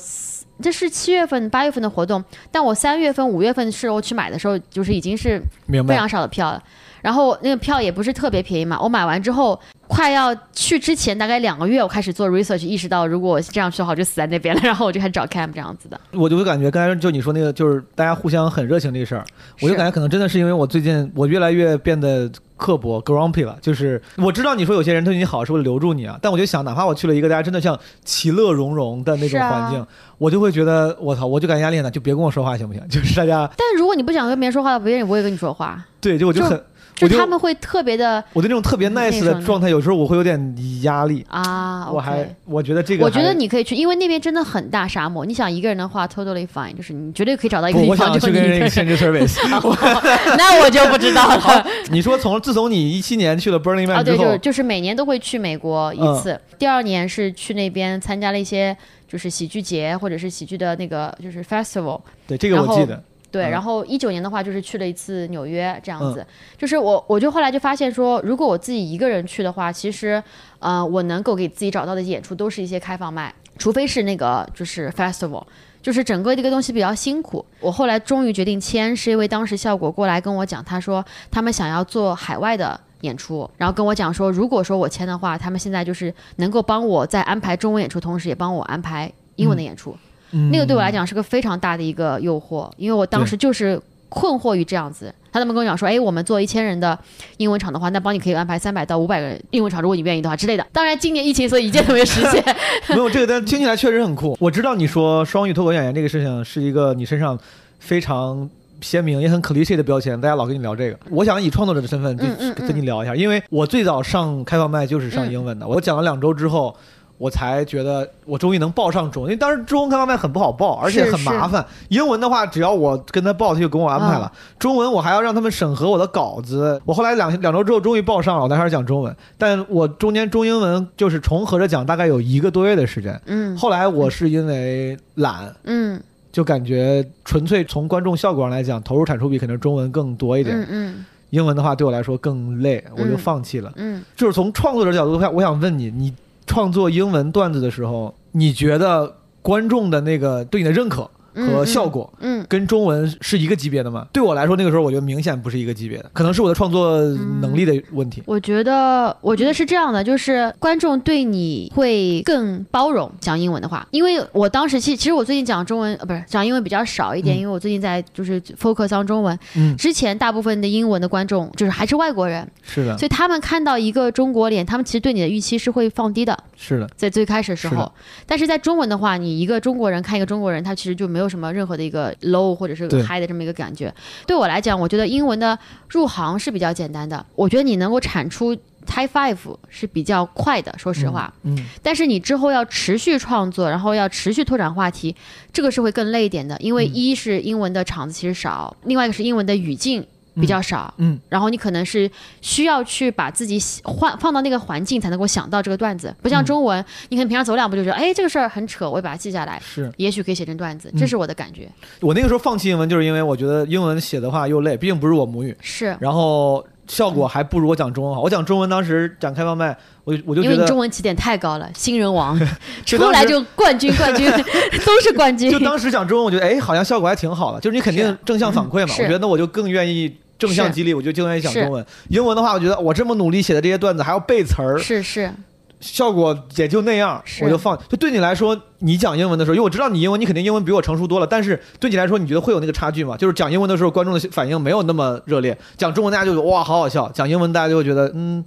这是七月份、八月份的活动，但我三月份、五月份的时候去买的时候，就是已经是。非常少的票了。然后那个票也不是特别便宜嘛，我买完之后，快要去之前大概两个月，我开始做 research，意识到如果我这样去的话，我就死在那边了。然后我就开始找 camp 这样子的。我就会感觉刚才就你说那个，就是大家互相很热情这个事儿，我就感觉可能真的是因为我最近我越来越变得刻薄 grumpy 了。就是我知道你说有些人对你好是为了留住你啊，但我就想，哪怕我去了一个大家真的像其乐融融的那种环境，我就会觉得我操，我就感觉压力很大，就别跟我说话行不行？就是大家但如果你不想跟别人说话，别人也不会跟你说话，对，就我就就很，就他们会特别的我对那种特别嗯 nice 的状态，有时候我会有点压力。啊。我还我觉得这个，我觉得你可以去，因为那边真的很大沙漠。你想一个人的话，totally fine，就是你绝对可以找到一个不，地我想方，就去跟人你一个人。exchange service。那我就不知道了。你说从自从你一七年去了 Burning 啊，Man 之对，就是后，就是每年都会去美国一次。第二年是去那边参加了一些就是喜剧节或者是喜剧的那个就是 festival。对这个我记得，对，嗯然后一九年的话就是去了一次纽约这样子。就是我我就后来就发现说，如果我自己一个人去的话，其实呃我能够给自己找到的演出都是一些开放麦，除非是那个就是 festival。就是整个这个东西比较辛苦，我后来终于决定签，是因为当时效果过来跟我讲，他说他们想要做海外的演出，然后跟我讲说，如果说我签的话，他们现在就是能够帮我在安排中文演出同时，也帮我安排英文的演出。嗯那个对我来讲是个非常大的一个诱惑，因为我当时就是困惑于这样子。他们跟我讲说，哎，我们做一千人的英文场的话，那帮你可以安排三百到五百个人英文场，如果你愿意的话之类的。当然，今年疫情，所以一件都没实现。没有这个，但听起来确实很酷。我知道你说双语脱口演员这个事情是一个你身上非常鲜明也很 cliche 的标签，大家老跟你聊这个。我想以创作者的身份就跟你聊一下，因为我最早上开放麦就是上英文的，我讲了两周之后。我才觉得我终于能报上中文，因为当时中文开放麦很不好报，而且很麻烦。英文的话，只要我跟他报，他就给我安排了。中文我还要让他们审核我的稿子。我后来两两周之后终于报上了，我才开始讲中文。但我中间中英文就是重合着讲，大概有一个多月的时间。嗯后来我是因为懒，嗯就感觉纯粹从观众效果上来讲，投入产出比可能中文更多一点。嗯嗯英文的话对我来说更累，我就嗯放弃了。嗯，就是从创作者角度，我想问你，你创作英文段子的时候，你觉得观众的那个对你的认可？和效果，嗯，跟中文是一个级别的吗？对我来说，那个时候我觉得明显不是一个级别的，可能是我的创作能力的问题。我觉得，我觉得是这样的，就是观众对你会更包容讲英文的话，因为我当时其其实我最近讲中文呃不是讲英文比较少一点，嗯因为我最近在就是 focus on 中文，嗯，之前大部分的英文的观众就是还是外国人，是的，所以他们看到一个中国脸，他们其实对你的预期是会放低的，是的，在最开始的时候是。但是在中文的话，你一个中国人看一个中国人，他其实就没有什么任何的一个 low 或者是 high 的这么一个感觉。对我来讲，我觉得英文的入行是比较简单的，我觉得你能够产出 High Five 是比较快的，说实话。嗯，但是你之后要持续创作，然后要持续拓展话题，这个是会更累一点的，因为嗯一是英文的场子其实少，另外一个是英文的语境比较少，嗯，然后你可能是需要去把自己喜换放到那个环境才能够想到这个段子，不像嗯。中文，你可能平常走两步就觉得，哎，这个事儿很扯，我也把它记下来，是。也许可以写成段子，嗯。这是我的感觉。我那个时候放弃英文，就是因为我觉得英文写的话又累，毕竟不是我母语，是。然后效果还不如我讲中文好。我讲中文当时讲开放麦，我就我就觉得因为你中文起点太高了，新人王 出来就冠军，冠军 都是冠军 就。当时讲中文，我觉得哎，好像效果还挺好的，就是你肯定正向反馈嘛。我觉得我就更愿意正向激励，我就更愿意讲中文。英文的话，我觉得我这么努力写的这些段子还要背词儿，是是，效果也就那样，我就放。就对你来说，你讲英文的时候，因为我知道你英文，你肯定英文比我成熟多了，但是对你来说，你觉得会有那个差距吗？就是讲英文的时候，观众的反应没有那么热烈；讲中文，大家就哇，好好笑；讲英文，大家就会觉得嗯，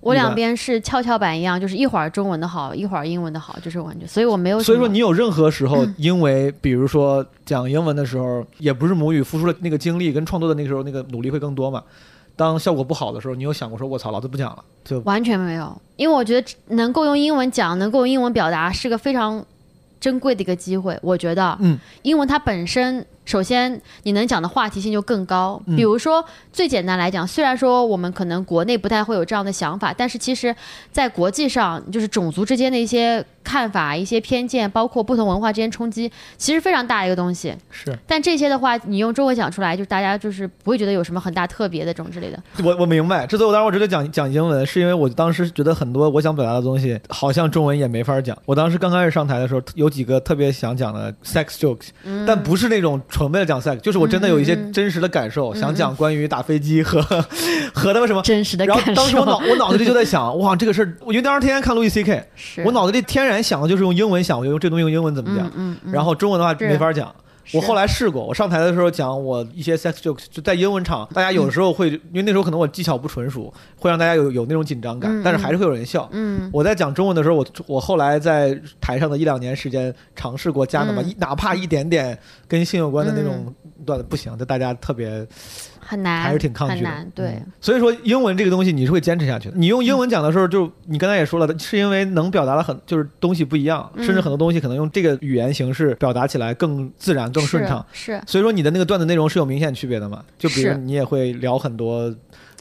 我两边是跷跷板一样，就是一会儿中文的好，一会儿英文的好，就是我感觉，所以我没有。所以说，你有任何时候，因为比如说讲英文的时候，也不是母语，付出了那个精力跟创作的那个时候那个努力会更多嘛。当效果不好的时候，你有想过说“我操，老子不讲了”？就完全没有，因为我觉得能够用英文讲，能够用英文表达，是个非常珍贵的一个机会。我觉得，嗯，英文它本身，首先你能讲的话题性就更高。嗯比如说，最简单来讲，虽然说我们可能国内不太会有这样的想法，但是其实，在国际上，就是种族之间的一些看法、一些偏见，包括不同文化之间冲击，其实非常大一个东西。是但这些的话，你用中文讲出来，就大家就是不会觉得有什么很大特别的这种之类的。我我明白。之所以我当时我直接讲讲英文，是因为我当时觉得很多我想表达的东西，好像中文也没法讲。我当时刚开始上台的时候，有几个特别想讲的 sex jokes，、但不是那种纯为了讲 sex，就是我真的有一些真实的感受，想讲关于打飞机和 和那个什么。真实的然感受。后当时我脑我脑子里就在想，哇，这个事儿，因为当时天天看路易 C K，我脑子里天然想的就是用英文想，我就用这东西用英文怎么讲。然后中文的话没法讲。我后来试过，我上台的时候讲我一些 sex jokes，就在英文场，大家有时候会，因为那时候可能我技巧不纯熟，会让大家有有那种紧张感，嗯但是还是会有人笑。嗯我在讲中文的时候，我我后来在台上的一两年时间尝试过加那么嗯一、哪怕一点点跟性有关的那种段子，不行，就大家特别很难，还是挺抗拒的。很难，对嗯，所以说英文这个东西你是会坚持下去的。你用英文讲的时候，就你刚才也说了，是因为能表达的很就是东西不一样，嗯甚至很多东西可能用这个语言形式表达起来更自然、更顺畅。是。是所以说你的那个段子内容是有明显区别的嘛？就比如你也会聊很多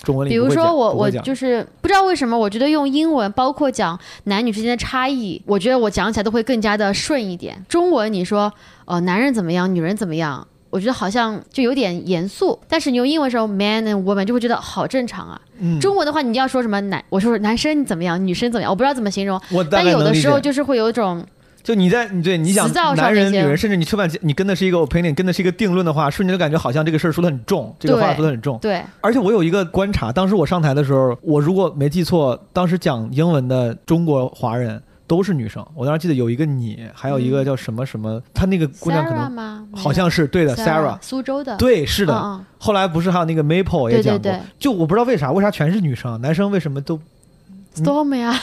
中文里比如说我我就是不知道为什么，我觉得用英文，包括讲男女之间的差异，我觉得我讲起来都会更加的顺一点。中文你说呃男人怎么样，女人怎么样，我觉得好像就有点严肃，但是你用英文的时候，man and woman 就会觉得好正常啊。嗯，中文的话，你要说什么男，我说男生怎么样，女生怎么样，我不知道怎么形容，但有的。时候就是会有一种就你在你对你讲词藻上男人、女人，甚至你吃饭你跟的是一个 opinion，跟的是一个定论的话，瞬间就感觉好像这个事儿说的很重，这个话说的很重。对，而且我有一个观察，当时我上台的时候，我如果没记错，当时讲英文的中国华人都是女生。我当时记得有一个你，还有一个叫什么什么，她那个姑娘可能？好像是对的 Sarah，苏州的，对，是的。嗯后来不是还有那个 Maple 也讲过，就我不知道为啥，为啥全是女生，男生为什么都嗯，Storm 呀，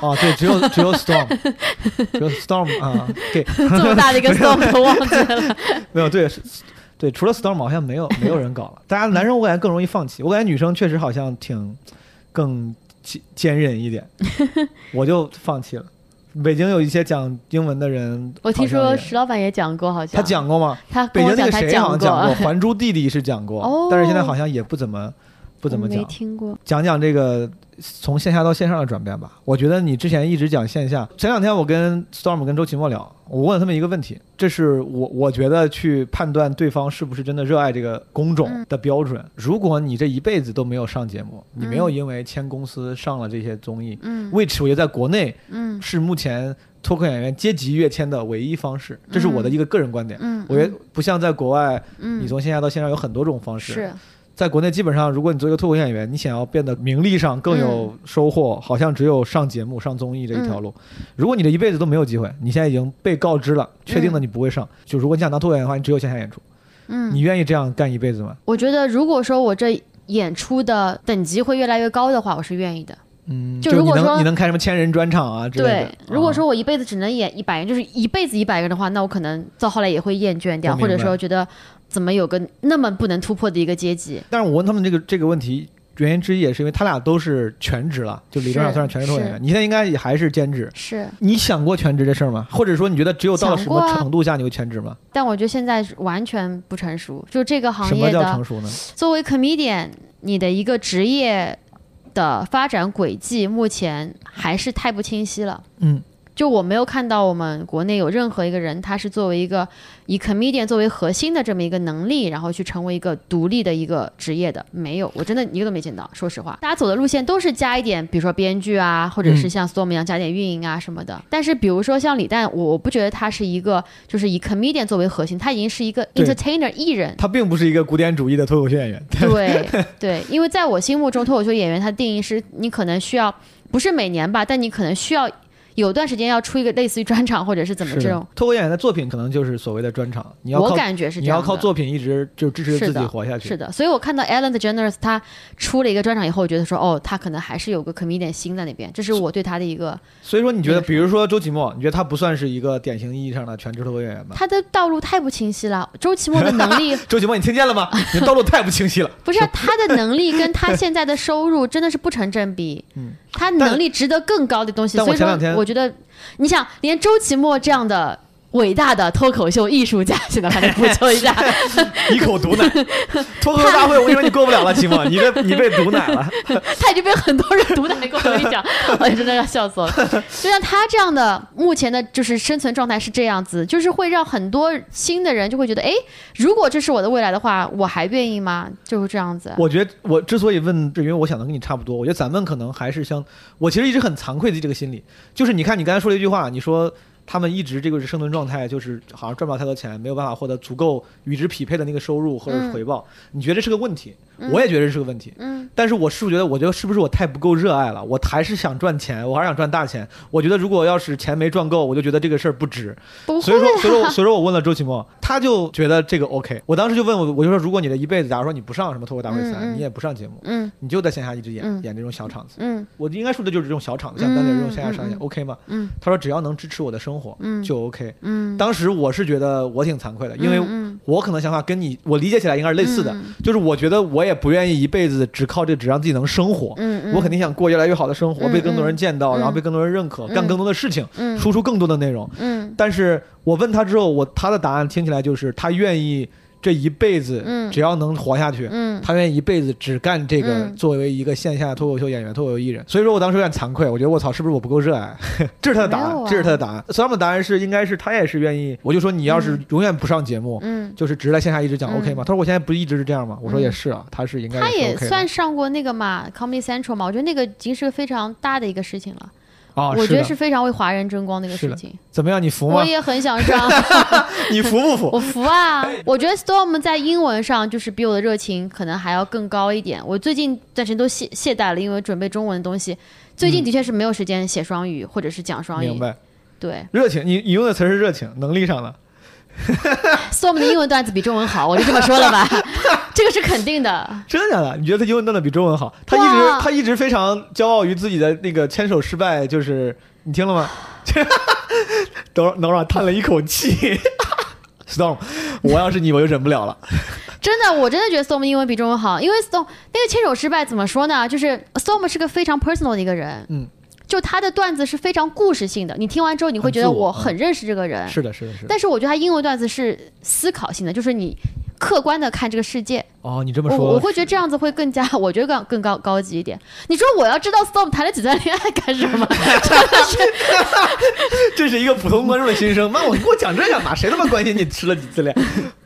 哦？对，只有只有 Storm，只有 Storm 啊，对，这么大的一个 Storm 都忘记了。没有对。对，除了 Storm 好像没有没有人搞了，大家男生我感觉更容易放弃，我感觉女生确实好像挺更坚坚韧一点，我就放弃了。北京有一些讲英文的人，我听说石老板也讲过，好像他讲过吗？他北京那个谁好像讲过，《，还珠弟弟》是讲过，哦但是现在好像也不怎么不怎么讲没讲。听过。讲讲这个从线下到线上的转变吧。我觉得你之前一直讲线下，前两天我跟 Storm 跟周奇墨聊，我问了他们一个问题，这是我我觉得去判断对方是不是真的热爱这个工种嗯的标准。如果你这一辈子都没有上节目，你没有嗯因为签公司上了这些综艺、嗯 w h i c h 我觉得在国内嗯是目前脱口演员阶级跃迁的唯一方式，这是我的一个个人观点。嗯，我觉得不像在国外，嗯你从线下到线上有很多种方式。是在国内，基本上如果你做一个脱口演员，你想要变得名利上更有收获，好像只有上节目、上综艺这一条路。如果你这一辈子都没有机会，你现在已经被告知了，确定了你不会上，就如果你想当脱口演员的话，你只有线下演出。嗯，你愿意这样干一辈子吗？我觉得如果说我这演出的等级会越来越高的话，我是愿意的。嗯，就如果说你能你能开什么千人专场啊之类的对。，如果啊说我一辈子只能演一百人，就是一辈子一百个人的话，那我可能到后来也会厌倦掉，或者说觉得怎么有个那么不能突破的一个阶级。但是我问他们这个这个问题，原因之一也是因为他俩都是全职了，就理论上是算是全职演员。你现在应该也还是兼职。是，你想过全职这事儿吗？或者说你觉得只有到了什么程度下你会全职吗？但我觉得现在完全不成熟，就这个行业什么叫成熟呢？作为 comedian，你的一个职业的发展轨迹目前还是太不清晰了。嗯，就我没有看到我们国内有任何一个人，他是作为一个以 comedian 作为核心的这么一个能力，然后去成为一个独立的一个职业的，没有，我真的一个都没见到。说实话，大家走的路线都是加一点，比如说编剧啊，或者是像 Storm 一样加点运营啊什么的。但是比如说像李诞，我我不觉得他是一个就是以 comedian 作为核心，他已经是一个 entertainer 艺人。他并不是一个古典主义的脱口秀演员。对对，因为在我心目中，脱口秀演员他定义是你可能需要不是每年吧，但你可能需要有段时间要出一个类似于专场或者是怎么这种，脱口演员的作品可能就是所谓的专场，你要靠我感觉是你这样的。要靠作品一直就支持自己活下去。是的，所以我看到 Ellen DeGeneres 他出了一个专场以后，我觉得说，哦，他可能还是有个 comedian 心在那边，这是我对他的一个所以说，你觉得，比如说周奇墨，你觉得他不算是一个典型意义上的全职脱口演员吗？他的道路太不清晰了。周奇墨的能力 周奇墨，你听见了吗？你的道路太不清晰了。不是啊 他的能力跟他现在的收入真的是不成正比。嗯，他能力值得更高的东西，所以说我觉得，你想连周奇墨这样的。伟大的脱口秀艺术家，现在还得补充一下，一口毒奶，脱口秀大会，我跟你说你过不了了，齐墨，你被你被毒奶了。他已经被很多人毒奶过。我跟你讲，我，真的要笑死我了。就像他这样的，目前的就是生存状态是这样子，就是会让很多新的人就会觉得，哎，如果这是我的未来的话，我还愿意吗？就是这样子。我觉得我之所以问，是因为我想的跟你差不多。我觉得咱们可能还是像，我其实一直很惭愧的这个心理，就是你看你刚才说了一句话，你说他们一直这个是生存状态，就是好像赚不了太多钱，没有办法获得足够与之匹配的那个收入或者是回报，你觉得这是个问题？我也觉得这是个问题。嗯，但是我是不是觉得，我觉得是不是我太不够热爱了？我还是想赚钱，我还是想赚大钱。我觉得如果要是钱没赚够，我就觉得这个事儿不值。不所以说，啊所以说，所以说我问了周奇墨，他就觉得这个 OK。我当时就问我，我就说，如果你的一辈子，假如说你不上什么脱口大会赛，你也不上节目，嗯你就在线下一直演、嗯演这种小场子，嗯我应该说的就是这种小场子，像单立人这种线下商演、OK 吗？嗯他说只要能支持我的生活、嗯就 OK。嗯，当时我是觉得我挺惭愧的，因为嗯我可能想法跟你我理解起来应该是类似的，嗯就是我觉得我也不愿意一辈子只靠这个只让自己能生活。嗯嗯，我肯定想过越来越好的生活，嗯被更多人见到，嗯然后被更多人认可，嗯。干更多的事情，嗯。输出更多的内容。嗯。但是我问他之后，我他的答案听起来就是他愿意这一辈子，嗯只要能活下去，嗯他愿意一辈子只干这个，嗯作为一个线下脱口秀演员、脱口秀艺人。所以说我当时有点惭愧，我觉得我操，是不是我不够热爱？这是他的答案，这是他的答案。Sam 的答案是，应该是他也是愿意。我就说你要是永远不上节目，嗯。就是只在线下一直讲嗯 OK 吗？他说我现在不一直是这样吗？我说嗯也是啊，他是应该他也算上过那个嘛，Comedy Central 嘛，我觉得那个已经是个非常大的一个事情了，啊，我觉得是非常为华人争光的一个事情。怎么样？你服吗我？也很想上，你服不服？我服啊！我觉得 Storm 在英文上就是比我的热情可能还要更高一点。我最近暂时都懈懈怠了，因为准备中文的东西，最近的确是没有时间写双语或者是讲双语。明白，对热情，你你用的词是热情，能力上的。Storm 的英文段子比中文好，我就这么说了吧，这个是肯定的。真的假的？你觉得他英文段子比中文好？他一直他一直非常骄傲于自己的那个牵手失败，就是你听了吗？等会儿等会儿叹了一口气。Storm，我要是你，我就忍不了了。真的，我真的觉得 Storm 的英文比中文好，因为 Storm 那个牵手失败怎么说呢？就是 Storm 是个非常 personal 的一个人，嗯，就他的段子是非常故事性的，你听完之后你会觉得我我很认识这个人，是的，是的，是的。但是我觉得他英文段子是思考性的，就是你客观的看这个世界，哦，你这么说，我会觉得这样子会更加，我觉得更更高高级一点。你说我要知道 Storm 谈了几段恋爱干什么？真的是，这是一个普通观众的心声。妈，我给我讲这干嘛？谁他妈关心你吃了几次恋？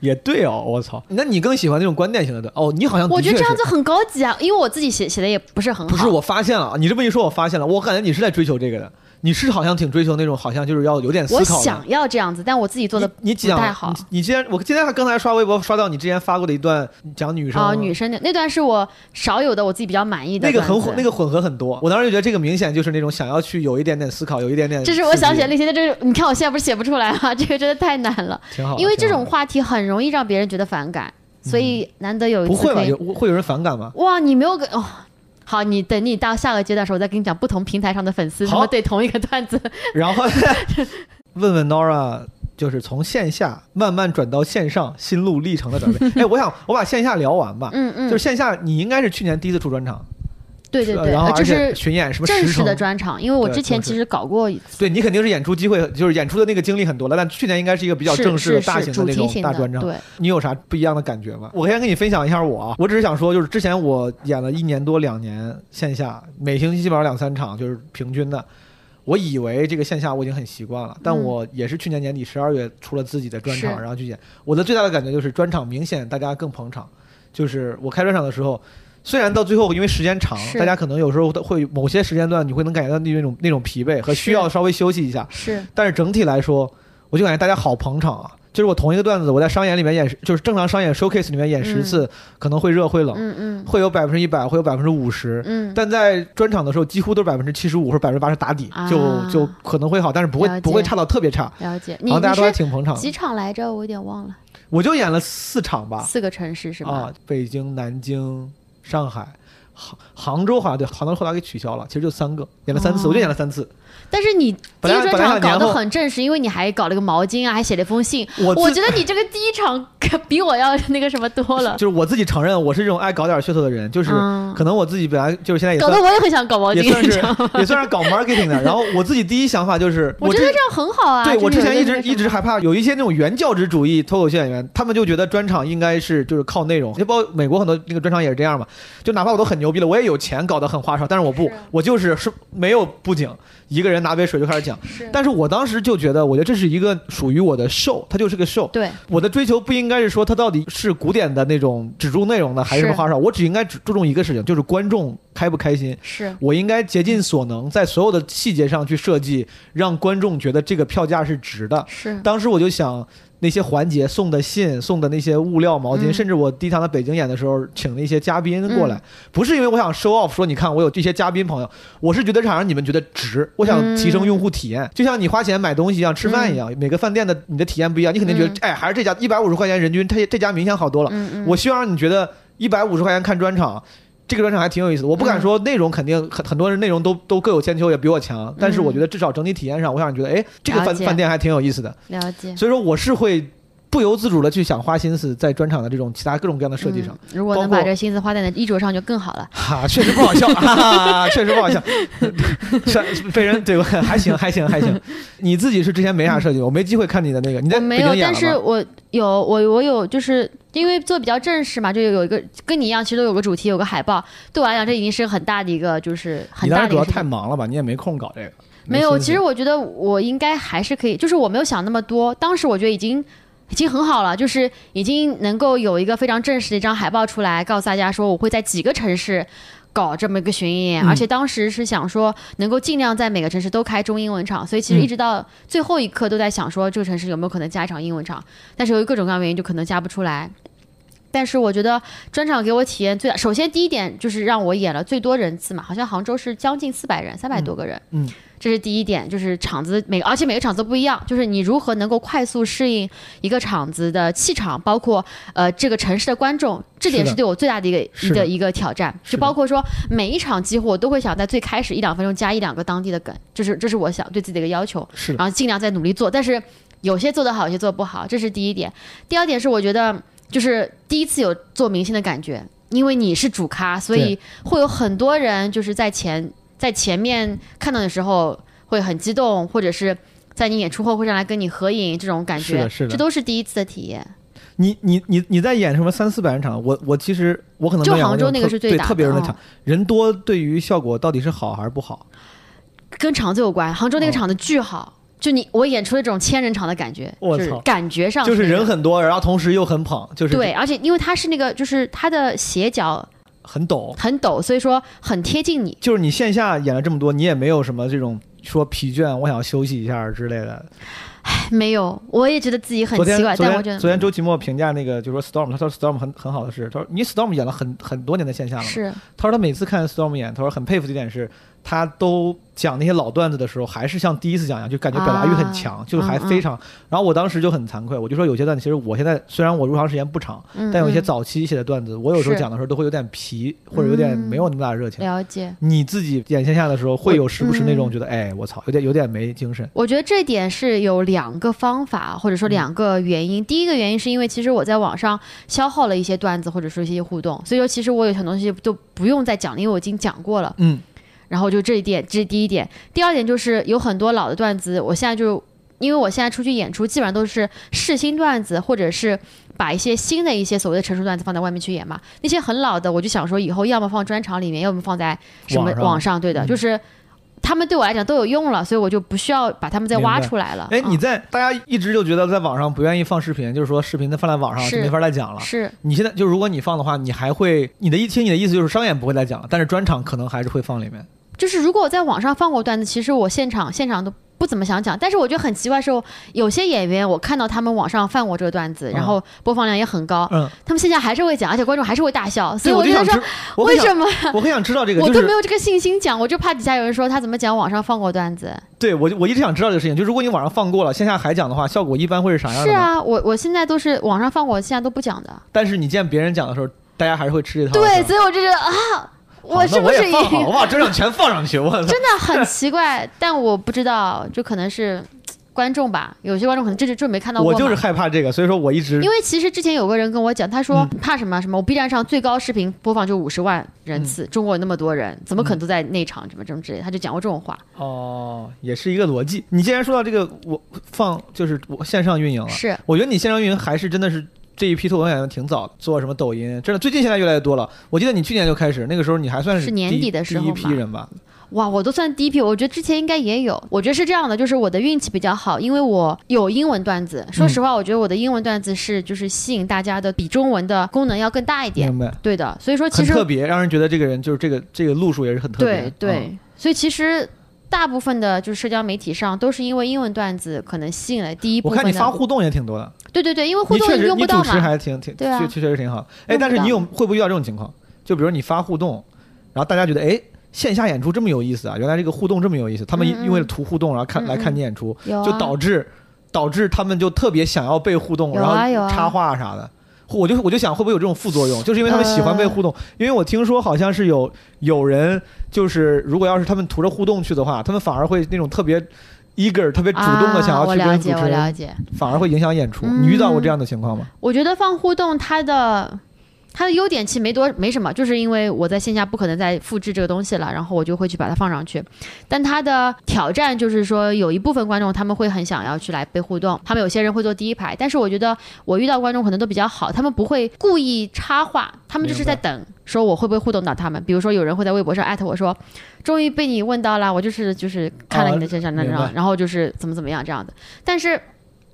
也对哦，我操。那你更喜欢那种观点型的段？哦，你好像我觉得这样子很高级啊，因为我自己写写的也不是很好。不是，我发现了，你这么一说，我发现了，我感觉你是在追求这个的。你是好像挺追求那种，好像就是要有点思考的。想要这样子，但我自己做的你你讲不太好。你你之前我今天还刚才刷微博刷到你之前发过的一段讲女生啊、女生的那段是我少有的，我自己比较满意的那个很混，那个混合很多。我当时就觉得这个明显就是那种想要去有一点点思考，有一点点。这是我想写的，那些，这是你看我现在不是写不出来吗？这个真的太难了，挺好。因为这种话题很容易让别人觉得反感，所以难得有一不会吧？次可以有会有人反感吗？哇，你没有给哦。好，你等你到下个阶段的时候，我再跟你讲不同平台上的粉丝怎么对同一个段子。然后 问问 Nora，就是从线下慢慢转到线上心路历程的转变。哎，我想我把线下聊完吧。嗯嗯，就是线下，你应该是去年第一次出专场，对对对，然后而且就是巡演什么正式的专场，因为我之前其实搞过一次，对你肯定是演出机会，就是演出的那个经历很多了，但去年应该是一个比较正式的大型的那种大专场。对，你有啥不一样的感觉吗？我先跟你分享一下我啊，我只是想说，就是之前我演了一年多两年线下，每星期基本上两三场，就是平均的。我以为这个线下我已经很习惯了，但嗯我也是去年年底十二月出了自己的专场，是然后去演。我的最大的感觉就是专场明显大家更捧场，就是我开专场的时候。虽然到最后因为时间长，大家可能有时候会某些时间段你会能感觉到那种那种疲惫和需要稍微休息一下，是但是整体来说，我就感觉大家好捧场啊！就是我同一个段子，我在商演里面演，就是正常商演 showcase 里面演十次，可能会热会冷，嗯嗯会有百分之一百，会有百分之五十。嗯，但在专场的时候，几乎都是百分之七十五或者百分之八十打底，啊就就可能会好，但是不会不会差到特别差。了解。你然后大家都还挺捧场的，几场来着？我有点忘了，我就演了四场吧，四个城市是吧啊？，北京、南京、上海。杭杭州好像对，杭州后来给取消了，其实就三个，演了三次，哦我就演了三次。但是你第一专场搞得很正式，因为你还搞了个毛巾啊，还写了一封信。我我觉得你这个第一场可比我要那个什么多了，就是我自己承认，我是这种爱搞点噱头的人，就是嗯可能我自己本来就是现在也算搞得我也很想搞毛巾，也算是？也算是搞 marketing 的。然后我自己第一想法就是，我觉得这样很好啊。对我之前一直一直害怕有一些那种原教旨主义脱口秀演员，他们就觉得专场应该是就是靠内容，就包括美国很多那个专场也是这样嘛。就哪怕我都很牛逼了，我也有钱搞得很花哨，但是我不，我就是是没有布景，一个人拿杯水就开始讲。是但是我当时就觉得，我觉得这是一个属于我的 show，它就是个 show。对，我的追求不应该是说它到底是古典的那种只注内容的，还是什么花哨，我只应该只注重一个事情，就是观众开不开心。是我应该竭尽所能，在所有的细节上去设计，让观众觉得这个票价是值的。是，当时我就想，那些环节送的信、送的那些物料、毛巾，嗯。甚至我第一趟在北京演的时候，请了一些嘉宾过来，嗯。不是因为我想 show off，说你看我有这些嘉宾朋友，我是觉得想让你们觉得值，我想提升用户体验，就像你花钱买东西一样，吃饭一样，每个饭店的你的体验不一样，你肯定觉得，嗯。哎，还是这家一百五十块钱人均，这这家明显好多了。我希望让你觉得一百五十块钱看专场，这个专场还挺有意思的。我不敢嗯说内容肯定很很多人内容都都各有千秋，也比我强，但是我觉得至少整体体验上，我想觉得，哎，这个饭饭店还挺有意思的。了解。所以说我是会不由自主的去想花心思在专场的这种其他各种各样的设计上。嗯如果能把这心思花在你的衣着上就更好了。哈、确实不好笑，哈哈，确实不好笑，是被人对吧？还行，还行，还行。你自己是之前没啥设计，我没机会看你的那个，你在北我没有，京演？但是我有，我我有，就是因为做比较正式嘛，就有有一个跟你一样，其实都有个主题，有个海报。对我来讲，这已经是很大的一个，就是很你当时主要大的一个事情。太忙了吧？你也没空搞这个。没有，其实我觉得我应该还是可以，就是我没有想那么多。当时我觉得已经已经很好了，就是已经能够有一个非常正式的一张海报出来，告诉大家说我会在几个城市。搞这么一个巡演，嗯而且当时是想说能够尽量在每个城市都开中英文场，所以其实嗯一直到最后一刻都在想说这个城市有没有可能加一场英文场，但是由于各种各样的原因就可能加不出来。但是我觉得专场给我体验最大，首先第一点就是让我演了最多人次嘛，好像杭州是将近四百人，三百多个人，嗯，这是第一点，就是场子每而且每个场子都不一样，就是你如何能够快速适应一个场子的气场，包括呃这个城市的观众，这点是对我最大的一个的一个一个挑战。就包括说每一场几乎我都会想在最开始一两分钟加一两个当地的梗，就是这是我想对自己的一个要求。是，然后尽量在努力做，但是有些做得好，有些做不好，这是第一点。第二点是我觉得就是第一次有做明星的感觉，因为你是主咖，所以会有很多人就是在前在前面看到的时候会很激动，或者是在你演出后会上来跟你合影，这种感觉，是的是的这都是第一次的体验。你你你你在演什么三四百人场？我我其实我可能就杭州那个是最大的嗯特别人的场，人多对于效果到底是好还是不好？跟场子有关，杭州那个哦场子巨好。就你，我演出了这种千人场的感觉，就是我操感觉上就是人很多，然后同时又很捧，就是对，而且因为他是那个，就是他的斜角很陡。很陡，所以说很贴近你。就是你线下演了这么多，你也没有什么这种说疲倦，我想要休息一下之类的。唉没有，我也觉得自己很奇怪，昨但我觉得天昨天周奇墨评价那个就说 Storm，他说 Storm 很很好的是，他说你 Storm 演了很很多年的线下了，是他说他每次看 Storm 演，他说很佩服的一点是，他都讲那些老段子的时候，还是像第一次讲一样，就感觉表达欲很强，啊就还非常。然后我当时就很惭愧，我就说有些段子，其实我现在虽然我入行时间不长，嗯但有一些嗯早期写的段子，我有时候讲的时候都会有点皮，或者有点嗯没有那么大的热情。了解。你自己演线下的时候，会有时不时那种嗯觉得，哎，我操，有点有点没精神。我觉得这点是有两个方法，或者说两个原因。第一个原因是因为其实我在网上消耗了一些段子，或者说一些互动，所以说其实我有很多东西都不用再讲了，因为我已经讲过了。嗯，然后就这一点，这是第一点。第二点就是有很多老的段子，我现在就因为我现在出去演出，基本上都是试新段子，或者是把一些新的一些所谓的成熟段子放在外面去演嘛。那些很老的，我就想说以后要么放专场里面，要么放在什么网上。对的，嗯就是他们对我来讲都有用了，所以我就不需要把他们再挖出来了。哎，嗯你在大家一直就觉得在网上不愿意放视频，就是说视频的放在网上没法再讲了。是你现在就如果你放的话，你还会你的意听你的意思就是商演不会再讲了，但是专场可能还是会放里面。就是如果我在网上放过段子，其实我现场现场都不怎么想讲。但是我觉得很奇怪的是，有些演员我看到他们网上放过这个段子，然后播放量也很高，嗯，他们线下还是会讲，而且观众还是会大笑。所对，以我就想说，，想为什么我很想知道这个，我就是都没有这个信心讲？我就怕底下有人说他怎么讲网上放过段子。对我我一直想知道这个事情，就如果你网上放过了，线下还讲的话，效果一般会是啥样的？是啊，我我现在都是网上放过，我现在都不讲的。但是你见别人讲的时候，大家还是会吃这套。对，所以我就觉得啊，好我是不是也我把专场全放上去，我操！真的很奇怪？但我不知道，就可能是观众吧，有些观众可能这就就没看到过。我就是害怕这个，所以说我一直因为其实之前有个人跟我讲，他说嗯怕什么什么，我 B 站上最高视频播放就五十万人次，嗯中国有那么多人，怎么可能都在内场什么什么之类的，他就讲过这种话。哦，也是一个逻辑。你既然说到这个，我放就是我线上运营了，是我觉得你线上运营还是真的是这一批脱口秀演员挺早的，做什么抖音，真的最近现在越来越多了。我记得你去年就开始，那个时候你还算是年底的时候第一批人吧？哇，我都算第一批，我觉得之前应该也有。我觉得是这样的，就是我的运气比较好，因为我有英文段子。说实话，我觉得我的英文段子是就是吸引大家的，比中文的功能要更大一点。明白，对的，所以说其实很特别，让人觉得这个人就是这个这个路数也是很特别。对对，所以其实大部分的就是社交媒体上都是因为英文段子可能吸引了第一部我分我。看你发互动也挺多的，对对对，因为互动用不到你主持。还挺挺，对啊确确实挺好。哎，但是你有会不会遇到这种情况？就比如你发互动，然后大家觉得哎。线下演出这么有意思啊！原来这个互动这么有意思，他们因为图互动，然后看来看你演出，就导致导致他们就特别想要被互动，有然后插话啥的。我就我就想会不会有这种副作用，就是因为他们喜欢被互呃动。因为我听说好像是有有人就是如果要是他们图着互动去的话，他们反而会那种特别 eager、特别主动的想啊、要去跟主持人，我了解。反而会影响演出。嗯你遇到过这样的情况吗？我觉得放互动它的它的优点其实没多没什么，就是因为我在线下不可能再复制这个东西了，然后我就会去把它放上去。但它的挑战就是说，有一部分观众他们会很想要去来被互动，他们有些人会坐第一排，但是我觉得我遇到观众可能都比较好，他们不会故意插话，他们就是在等说我会不会互动到他们。比如说有人会在微博上艾特我说，终于被你问到了，我就是就是看了你的这张那张，然后就是怎么怎么样这样的，但是。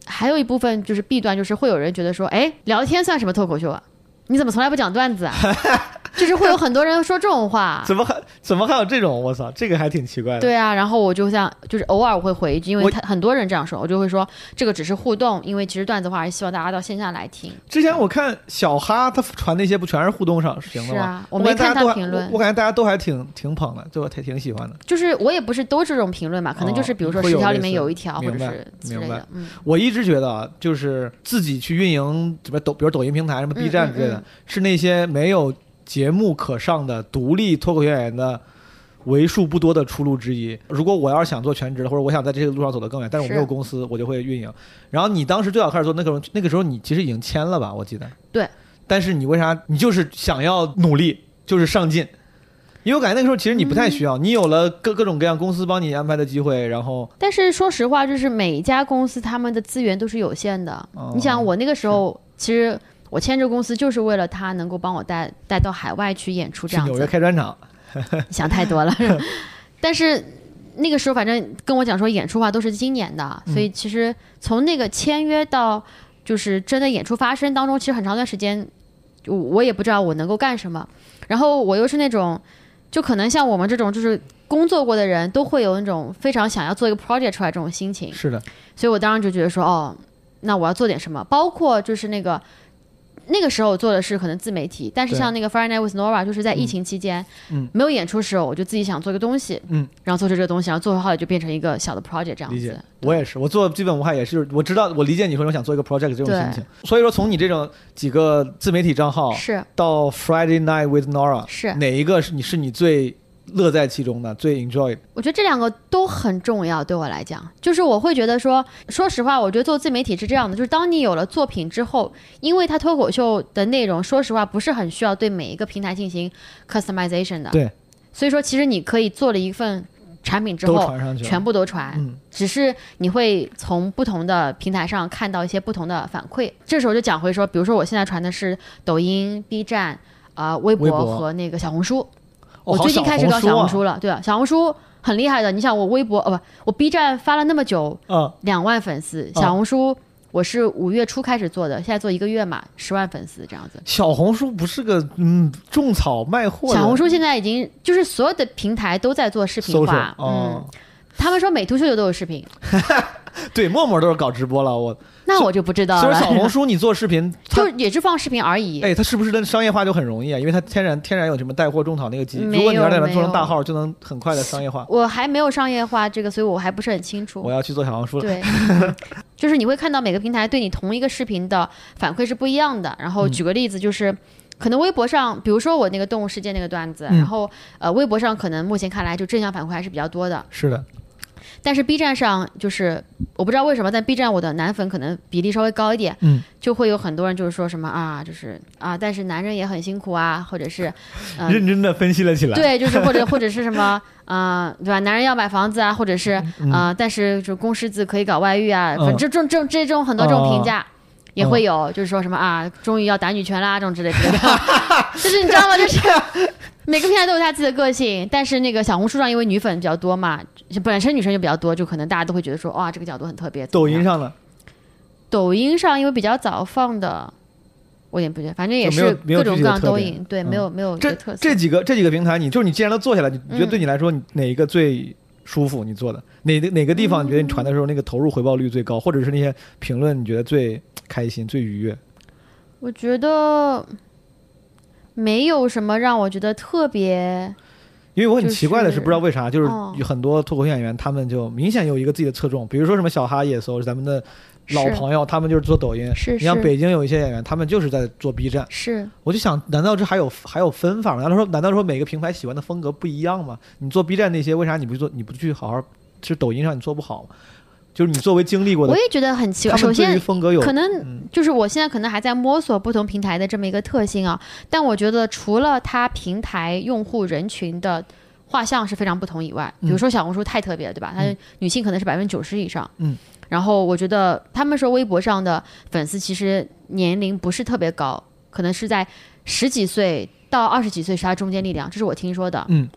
还有一部分就是弊端，就是会有人觉得说，哎，聊天算什么脱口秀啊？你怎么从来不讲段子啊？就是会有很多人说这种话。怎么还怎么还有这种？我操，这个还挺奇怪的。对啊，然后我就像就是偶尔我会回一句，因为他很多人这样说，我就会说这个只是互动，因为其实段子的话还是希望大家到线下来听。之前我看小哈他传那些不全是互动上行的吗？是啊，我没看他评论我，我感觉大家都还挺挺捧的，就挺挺喜欢的。就是我也不是都这种评论嘛，可能就是哦比如说十条里面有一条或者是之类的，嗯，我一直觉得啊，就是自己去运营什么抖，比如抖音平台、什么 B 站之类的，嗯嗯是那些没有节目可上的独立脱口秀演员的为数不多的出路之一。如果我要是想做全职的，或者我想在这个路上走得更远，但是我没有公司，我就会运营。然后你当时最早开始做那个时候，那个时候你其实已经签了吧？我记得。对。但是你为啥？你就是想要努力，就是上进。因为我感觉那个时候其实你不太需要，你有了各各种各样公司帮你安排的机会，然后但是说实话，就是每一家公司他们的资源都是有限的。哦你想，我那个时候其实我签这个公司就是为了他能够帮我带带到海外去演出这样子纽约。开专场。想太多了。但是那个时候反正跟我讲说演出话都是今年的，嗯所以其实从那个签约到就是真的演出发生当中，其实很长一段时间，我我也不知道我能够干什么。然后我又是那种，就可能像我们这种就是工作过的人都会有那种非常想要做一个 project 出来这种心情，是的，所以我当时就觉得说，哦，那我要做点什么，包括就是那个。那个时候我做的是可能自媒体，但是像那个 Friday Night with Nora，就是在疫情期间，嗯。没有演出时候，我就自己想做一个东西，嗯，然后做出这个东西，然后做好了就变成一个小的 project 这样理解。子。，我也是，我做基本无害也是，我知道，我理解你说我想做一个 project 这种对心情。所以说，从你这种几个自媒体账号是。到 Friday Night with Nora，是，哪一个是你是你最乐在其中的，最 enjoy？我觉得这两个都很重要，对我来讲，就是我会觉得说，说实话，我觉得做自媒体是这样的，就是当你有了作品之后，因为它脱口秀的内容，说实话不是很需要对每一个平台进行 customization 的，对，所以说其实你可以做了一份产品之后，全部都传，嗯只是你会从不同的平台上看到一些不同的反馈。这时候就讲回说，比如说我现在传的是抖音、B 站、啊、微博和那个小红书。哦我最近开始搞小啊红书了，对啊，小红书很厉害的。你想，我微博哦不，我 B 站发了那么久，嗯，两万粉丝，嗯小红书我是五月初开始做的，现在做一个月嘛，十万粉丝这样子。小红书不是个嗯种草卖货小红书现在已经就是所有的平台都在做视频化，哦嗯，，他们说美图秀秀都有视频，对，陌陌都是搞直播了，我那我就不知道了。其实小红书你做视频，它就也是放视频而已。哎，它是不是跟商业化就很容易啊？因为它天然天然有什么带货种草那个机，没如果你要在有那做成大号，就能很快的商业化。我还没有商业化这个，所以我还不是很清楚我。要去做小红书了。对，就是你会看到每个平台对你同一个视频的反馈是不一样的。然后嗯举个例子，就是。可能微博上，比如说我那个动物世界那个段子，嗯然后呃，微博上可能目前看来就正向反馈还是比较多的，是的，但是 B 站上就是我不知道为什么，在 B 站我的男粉可能比例稍微高一点，嗯，就会有很多人就是说什么啊，就是啊，但是男人也很辛苦啊，或者是嗯、认真的分析了起来。对，就是或者或者是什么，啊，对吧？男人要买房子啊，或者是啊、但是就公狮子可以搞外遇啊，反正这种这种这种很多这种评价。也会有，就是说什么啊，终于要打女权啦，这种之类之类的，就是你知道吗？就是 每个平台都有他自己的个性，但是那个小红书上因为女粉比较多嘛，本身女生就比较多，就可能大家都会觉得说，哇，这个角度很特别。抖音上呢，抖音上因为比较早放的，我也不觉得，反正也是各种各样具体的特点都赢，对，嗯没有没有这个特色。这几个这几个平台，你就是你既然都做下来，你你觉得嗯对你来说，你哪一个最舒服？你做的哪个哪个地方你觉得你传的时候那个投入回报率最高，或者是那些评论你觉得最开心、最愉悦？我觉得没有什么让我觉得特别，因为我很奇怪的是，不知道为啥，就是很多脱口秀演员，他们就明显有一个自己的侧重，比如说什么小哈、野搜，咱们的老朋友，他们就是做抖音。是你像北京有一些演员，他们就是在做 B 站。是我就想，难道这还有还有分法吗？难道说难道说每个平台喜欢的风格不一样吗？你做 B 站那些，为啥你不做？你不去好好？是抖音上你做不好吗？就是你作为经历过的我，也觉得很奇怪。首先，风格有可能嗯就是我现在可能还在摸索不同平台的这么一个特性啊，但我觉得除了它平台用户人群的画像是非常不同以外，比如说小红书太特别了，对吧？它嗯女性可能是百分之九十以上，嗯，然后我觉得他们说微博上的粉丝其实年龄不是特别高，可能是在十几岁到二十几岁是他中间力量，这是我听说的，嗯。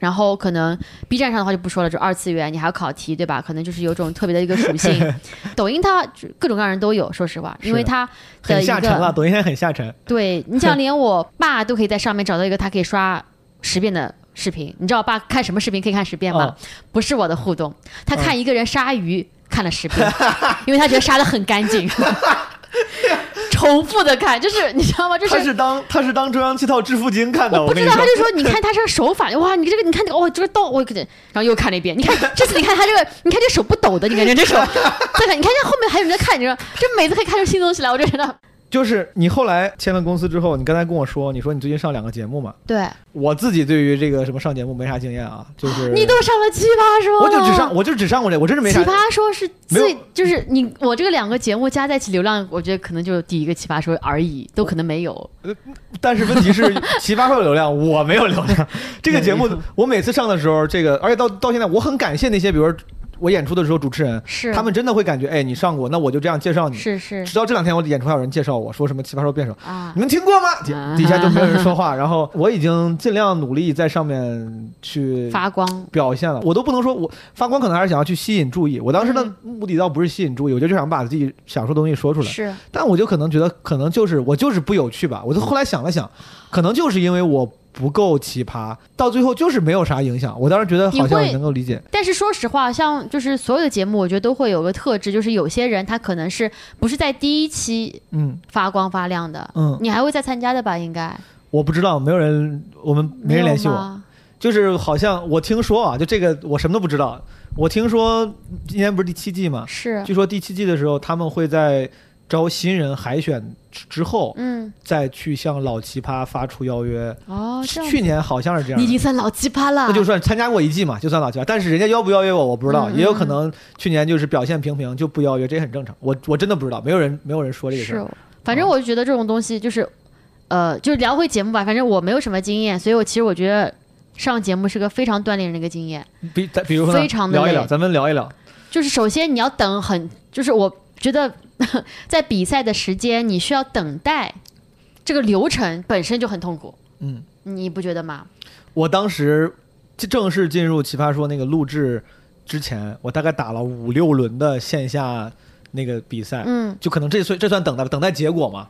然后可能 B 站上的话就不说了，就二次元，你还要考题，对吧？可能就是有种特别的一个属性。抖音它各种各样人都有，说实话，因为它很下沉了，抖音现在很下沉。对你像，连我爸都可以在上面找到一个他可以刷十遍的视频。你知道我爸看什么视频可以看十遍吗？哦不是我的互动，他看一个人杀鱼、看了十遍，因为他觉得杀的很干净。重复的看，就是你知道吗？就是他是当他是当中央七套致富经看的，我不知道，他就说你看他这个手法，哇，你这个你看这个哦，就是抖，我可然后又看了一遍，你看这次你看他这个，你看这手不抖的，你感觉这手，再看你看这后面还有人在看，你说这每次可以看出新东西来，我就觉得就是你后来签了公司之后，你刚才跟我说，你说你最近上两个节目嘛？对我自己对于这个什么上节目没啥经验啊，就是你都上了奇葩说了，我就只上我就只上过这，我真是没啥。奇葩说是最就是你我这个两个节目加在一起流量，我觉得可能就第一个奇葩说而已，都可能没有。但是问题是，奇葩说有流量，我没有流量。这个节目我每次上的时候，这个而且到到现在，我很感谢那些，比如说我演出的时候，主持人是他们真的会感觉，哎，你上过，那我就这样介绍你。是是直到这两天，我演出还有人介绍我说什么奇葩说辩手，啊你，们听过吗？底下就没有人说话。然后我已经尽量努力在上面去发光表现了，我都不能说我发光，可能还是想要去吸引注意。我当时的目的倒不是吸引注意，我就就想把自己想说的东西说出来。是但我就可能觉得，可能就是我就是不有趣吧。我就后来想了想，可能就是因为我不够奇葩，到最后就是没有啥影响。我当时觉得好像你会能够理解。但是说实话，像就是所有的节目，我觉得都会有个特质，就是有些人他可能是不是在第一期嗯发光发亮的，嗯，你还会再参加的吧？应该我不知道，没有人，我们没人联系我。就是好像我听说啊，就这个我什么都不知道。我听说今年不是第七季嘛，是，据说第七季的时候他们会在招新人海选之之后，嗯，再去向老奇葩发出邀约。哦，去年好像是这样你已经算老奇葩了，那就算参加过一季嘛，就算老奇葩。但是人家邀不邀约我，我不知道，嗯也有可能去年就是表现平平就不邀约，这也很正常。我我真的不知道，没有人没有人说这个事儿。，反正我就觉得这种东西就是，呃，就是聊回节目吧。反正我没有什么经验，所以我其实我觉得上节目是个非常锻炼人的一个经验。比比如说非常地聊一聊，咱们聊一聊。就是首先你要等很，就是我觉得 在比赛的时间你需要等待，这个流程本身就很痛苦，嗯，你不觉得吗？我当时正式进入《奇葩说》那个录制之前，我大概打了五六轮的线下那个比赛，嗯，就可能这算这算等待等待结果嘛，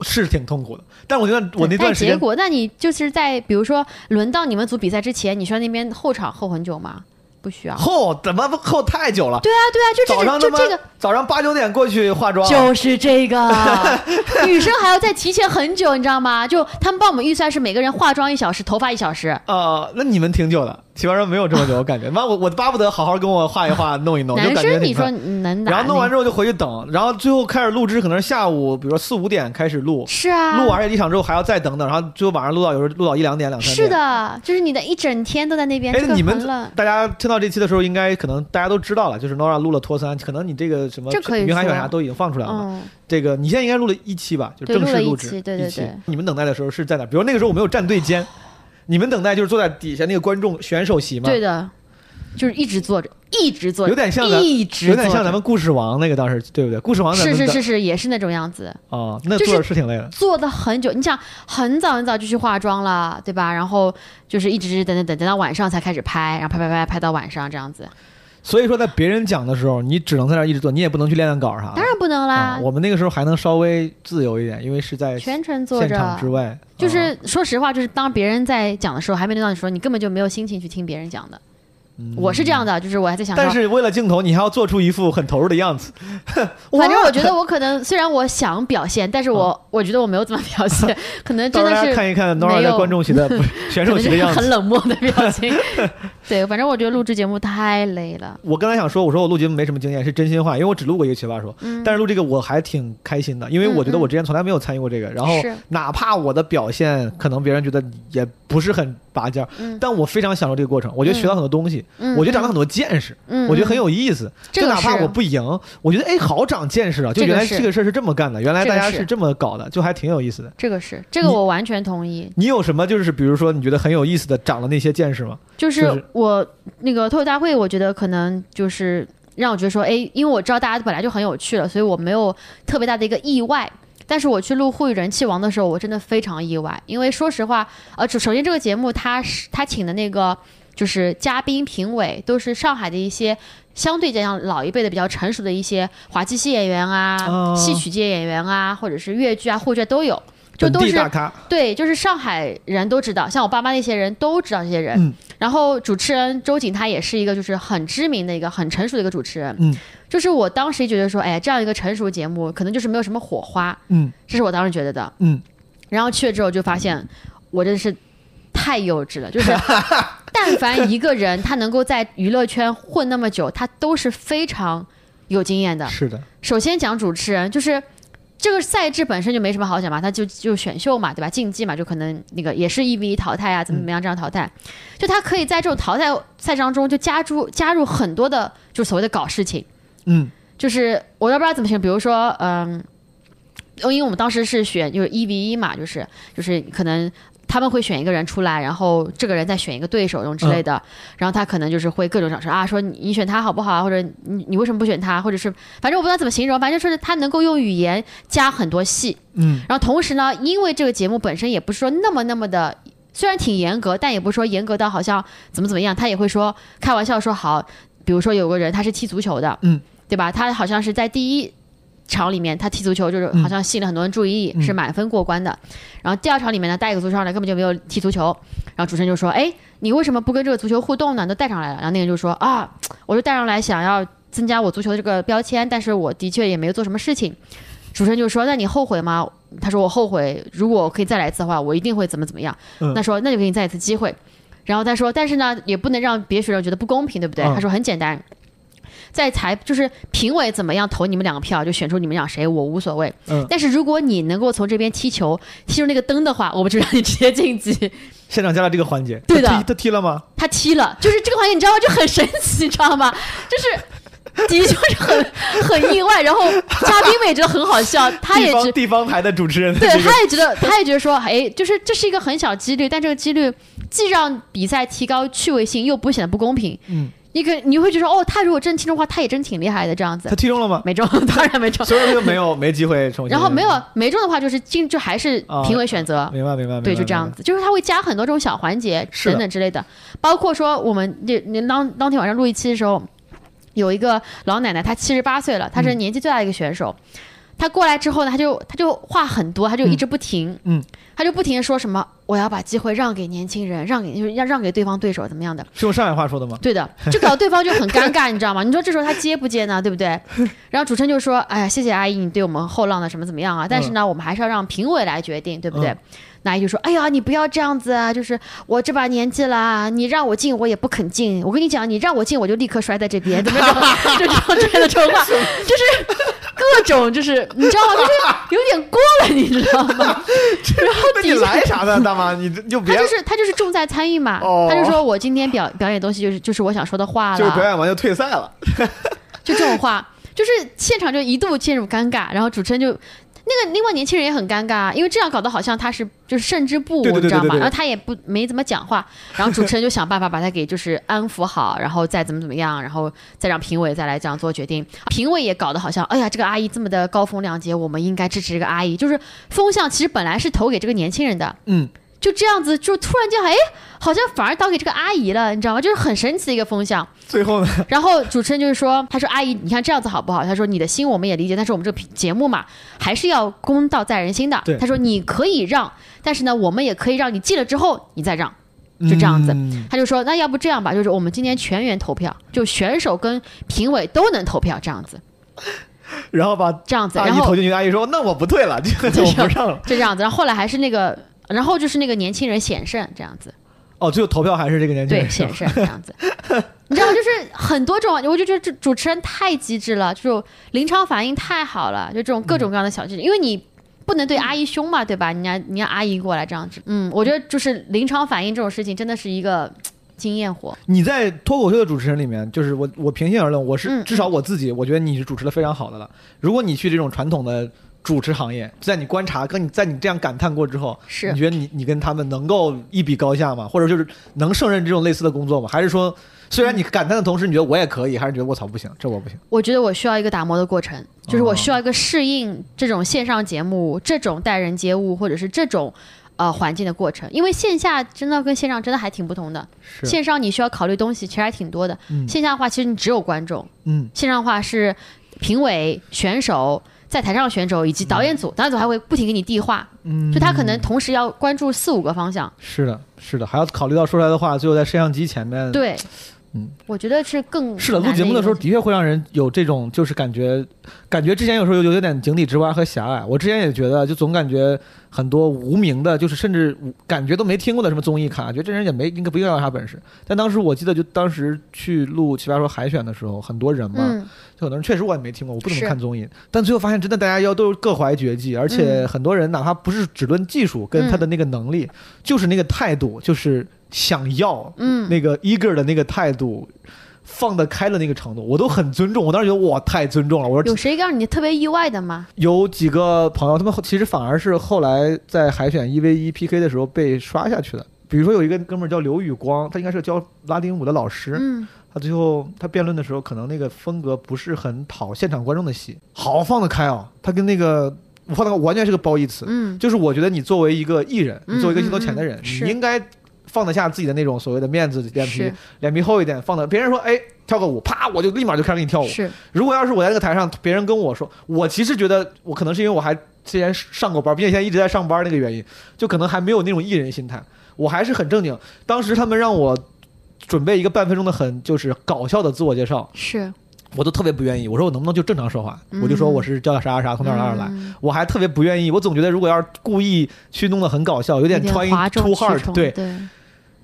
是挺痛苦的。但我觉得我那段时间结果，那你就是在比如说轮到你们组比赛之前，你需要那边候场候很久吗？不需要。后怎么后太久了？对啊，对啊，就这个就这个早上八九点过去化妆，就是这个，女生还要再提前很久，你知道吗？就他们帮我们预算是每个人化妆一小时，头发一小时。呃、那你们挺久的，奇葩说没有这么久，我感觉。妈，我我巴不得好好跟我画一画，弄一弄，就男感觉生你说能打？然后弄完之后就回去等，然后最后开始录制，可能是下午，比如说四五点开始录，是啊，录完这一场之后还要再等等，然后最后晚上录到有时候录到一两点、两三点。是。的，就是你的一整天都在那边，哎这，个你们。大家听到这期的时候，应该可能大家都知道了，就是 Nora 录了托三，可能你这个什么云海选说啥都已经放出来了嘛。嗯，这个你现在应该录了一期吧，就正式制期对对对你们等待的时候是在哪？比如那个时候我没有站队间，你们等待就是坐在底下那个观众选手席吗？对的，就是一直坐着，一直坐着，有点像咱一直有点像咱们故事王那个当时对不对？故事王是是是是，也是那种样子，哦，那坐着是挺累的。坐的很久。你想，很早很早就去化妆了，对吧？然后就是一直等等等等到晚上才开始拍，然后拍拍拍拍到晚上这样子，所以说，在别人讲的时候，你只能在那一直做，你也不能去练练稿啥的。当然不能啦啊，，我们那个时候还能稍微自由一点，因为是在全程坐现着。场之外。啊就是说实话，就是当别人在讲的时候，还没轮到你说，你根本就没有心情去听别人讲的。我是这样的，就是我还在想但是为了镜头，你还要做出一副很投入的样子。反正我觉得我可能虽然我想表现，但是我、我觉得我没有怎么表现，可能真的是看一看 Nora 没有在观众席的 选手席的样子很。冷漠的表情。对，反正我觉得录制节目太累了。我刚才想说，我说我录节目没什么经验，是真心话，因为我只录过一个奇葩说，嗯但是录这个我还挺开心的，因为我觉得我之前从来没有参与过这个，然后哪怕我的表现可能别人觉得也不是很拔尖儿，嗯但我非常享受这个过程，我觉得学到很多东西，嗯我觉得长了很多见识，嗯，我觉得很有有意思。就哪怕我不赢，我觉得哎，好长见识啊！就原来这个事儿是这么干的，原来大家是是这么搞的，就还挺有意思的。这个是这个我完全同意。你有什么就是比如说你觉得很有意思的长了那些见识吗？就就是是我那个脱口大会，我觉得可能就是让我觉得说，哎，因为我知道大家本来就很有趣了，所以我没有特别大的一个意外。但是我去录《沪语人气王》的时候，我真的非常意外，因为说实话，呃，首首先这个节目他是他请的那个就是嘉宾评委都是上海的一些相对讲老一辈的比较成熟的一些滑稽戏演员啊、哦。戏曲界演员啊，或者是越剧啊、沪剧啊都有，就都是对，就是上海人都知道，像我爸妈那些人都知道这些人。嗯然后主持人周瑾他也是一个就是很知名的一个很成熟的一个主持人。嗯，就是我当时觉得说，哎，这样一个成熟节目可能就是没有什么火花，嗯这是我当时觉得的。嗯，然后去了之后就发现，我真的是太幼稚了，就是 但凡一个人他能够在娱乐圈混那么久，他都是非常有经验的。是的，首先讲主持人，就是这个赛制本身就没什么好讲嘛，它就就选秀嘛，对吧？竞技嘛，就可能那个也是一 v 一淘汰啊，怎么怎么样这样淘汰，就他可以在这种淘汰赛当中就加入加入很多的，就所谓的搞事情，嗯就是我都不知道怎么形容，比如说嗯。因为我们当时是选就是一 v 一嘛，就是就是可能他们会选一个人出来，然后这个人再选一个对手这种之类的，然后他可能就是会各种讲说啊，说你你选他好不好啊，或者你你为什么不选他，或者是反正我不知道怎么形容，反正就是他能够用语言加很多戏，嗯然后同时呢，因为这个节目本身也不是说那么那么的。虽然挺严格，但也不是说严格到好像怎么怎么样，他也会说开玩笑说好，比如说有个人他是踢足球的，嗯，对吧？他好像是在第一场里面他踢足球就是好像吸引了很多人注意，嗯是满分过关的。然后第二场里面呢，带一个足球上来根本就没有踢足球，然后主持人就说：“哎，你为什么不跟这个足球互动呢？都带上来了。”然后那个人就说：“啊，我就带上来想要增加我足球的这个标签，但是我的确也没有做什么事情。”主持人就说：“那你后悔吗？”他说：“我后悔，如果我可以再来一次的话，我一定会怎么怎么样。嗯那说：“那就给你再一次机会。”然后他说：“但是呢，也不能让别的学生觉得不公平，对不对？”嗯他说：“很简单，在裁就是评委怎么样投你们两个票，就选出你们俩谁，我无所谓。嗯但是如果你能够从这边踢球踢出那个灯的话，我们就让你直接晋级。现场加了这个环节，对的他踢了吗？他踢了，就是这个环节，你知道吗？就很神奇，你知道吗？就是。的确是很很意外，然后嘉宾们也觉得很好笑，他也觉地方地方台的主持人的对，这个他也觉得，他也觉得说，哎，就是这是一个很小几率，但这个几率既让比赛提高趣味性，又不显得不公平。嗯，你可你会觉得，哦，他如果真听中的话，他也真挺厉害的，这样子他。踢中了吗？没中，当然没中。所以说就没有没机会重新。然后没有没中的话，就是进就还是啊评委选择。明 白明白，明白对，就这样。子，就是他会加很多这种小环节等等之类的，包括说我们那那当当天晚上录一期的时候，有一个老奶奶，她七十八岁了，她是嗯年纪最大的一个选手。她过来之后呢，她就她就话很多，她就一直不停，嗯，她就不停的说什么我要把机会让给年轻人，让给就是要让给对方对手怎么样的，是用上海话说的吗？对的，就搞得对方就很尴尬，你知道吗？你说这时候他接不接呢？对不对？然后主持人就说：“哎呀，谢谢阿姨，你对我们后浪的什么怎么样啊？但是呢，我们还是要让评委来决定，对不对？”嗯那阿姨就说：“哎呀，你不要这样子啊！就是我这把年纪啦，你让我进我也不肯进。我跟你讲，你让我进我就立刻摔在这边，怎么样？就这种这样的这种话，就是各种就是你知道吗？就是有点过了，你知道吗？然后底下来啥的，大妈？你就别他就是他就是重在参与嘛，哦他就说我今天表表演东西就是就是我想说的话了，就是表演完就退赛了。就这种话，就是现场就一度陷入尴尬，然后主持人就。那个另外年轻人也很尴尬，因为这样搞得好像他是就是胜之不武，你知道吗？然后他也不没怎么讲话，然后主持人就想办法把他给就是安抚好，然后再怎么怎么样，然后再让评委再来这样做决定。评委也搞得好像，哎呀，这个阿姨这么的高风亮节，我们应该支持这个阿姨。就是风向其实本来是投给这个年轻人的，嗯，就这样子，就突然间，哎，好像反而倒给这个阿姨了，你知道吗？就是很神奇的一个风向。最后呢，然后主持人就是说，他说阿姨，你看这样子好不好？他说你的心我们也理解，但是我们这个节目嘛，还是要公道在人心的对。他说你可以让，但是呢，我们也可以让你进了之后你再让，就这样子。嗯他就说那要不这样吧，就是我们今天全员投票，就选手跟评委都能投票，这样子，然后把这样子，阿姨然后投进去，阿姨说：“那我不退了，就 我不让了。就这样子，然后后来还是那个，然后就是那个年轻人险胜这样子。”哦，最后投票还是这个年轻对，人。显示这样子。你知道，就是很多种，我就觉得这主持人太机智了，这种临场反应太好了，就这种各种各样的小技巧，因为你。不能对阿姨凶嘛，对吧？你让你让阿姨过来这样子，嗯，我觉得就是临场反应这种事情真的是一个经验活。你在脱口秀的主持人里面，就是我我平心而论，我是、嗯至少我自己，我觉得你是主持的非常好的了。如果你去这种传统的主持行业，在你观察跟你在你这样感叹过之后，是你觉得你你跟他们能够一比高下吗？或者就是能胜任这种类似的工作吗？还是说，虽然你感叹的同时，你觉得我也可以，还是觉得我操不行，这我不行？我觉得我需要一个打磨的过程，就是我哦需要一个适应这种线上节目、这种待人接物或者是这种呃环境的过程，因为线下真的跟线上真的还挺不同的。是，线上你需要考虑东西其实还挺多的，嗯线下的话其实你只有观众，嗯线上的话是评委、选手。在台上的选手以及导演组，导演组还会不停给你递话，嗯，就他可能同时要关注四五个方向。是的，是的，还要考虑到说出来的话，最后在摄像机前面。，对，嗯，我觉得是更是的，录节目的时候的确会让人有这种，就是感觉，感觉之前有时候有有点井底之蛙和狭隘。我之前也觉得，就总感觉很多无名的，就是甚至感觉都没听过的什么综艺咖，觉得这人也没应该不应该有啥本事。但当时我记得，就当时去录《奇葩说》海选的时候，很多人嘛，嗯，就很多人确实我也没听过，我不怎么看综艺，但最后发现真的大家要都各怀绝技，而且嗯很多人哪怕不是只论技术跟他的那个能力，就是那个态度，就是想要，嗯那个 eager 的那个态度。放得开的那个程度，我都很尊重。我当时觉得哇，太尊重了。我说有谁让你特别意外的吗？有几个朋友，他们后其实反而是后来在海选一 v 一 PK 的时候被刷下去的。比如说有一个哥们儿叫刘宇光，他应该是教拉丁舞的老师，嗯，他最后他辩论的时候，可能那个风格不是很讨现场观众的喜，好放得开啊！他跟那个我放得开完全是个褒义词，嗯，就是我觉得你作为一个艺人，嗯你作为一个镜头前的人，你应该放得下自己的那种所谓的面子脸皮，脸皮厚一点，放的别人说哎跳个舞，啪我就立马就开始给你跳舞。是如果要是我在那个台上，别人跟我说，我其实觉得我可能是因为我还之前上过班，并且现在一直在上班那个原因，就可能还没有那种艺人心态，我还是很正经。当时他们让我准备一个半分钟的很就是搞笑的自我介绍，是，我都特别不愿意。我说我能不能就正常说话？嗯我就说我是叫啥啥啥，从哪儿哪儿哪来。嗯我还特别不愿意，我总觉得如果要是故意去弄得很搞笑，有有点取 hard，对。对，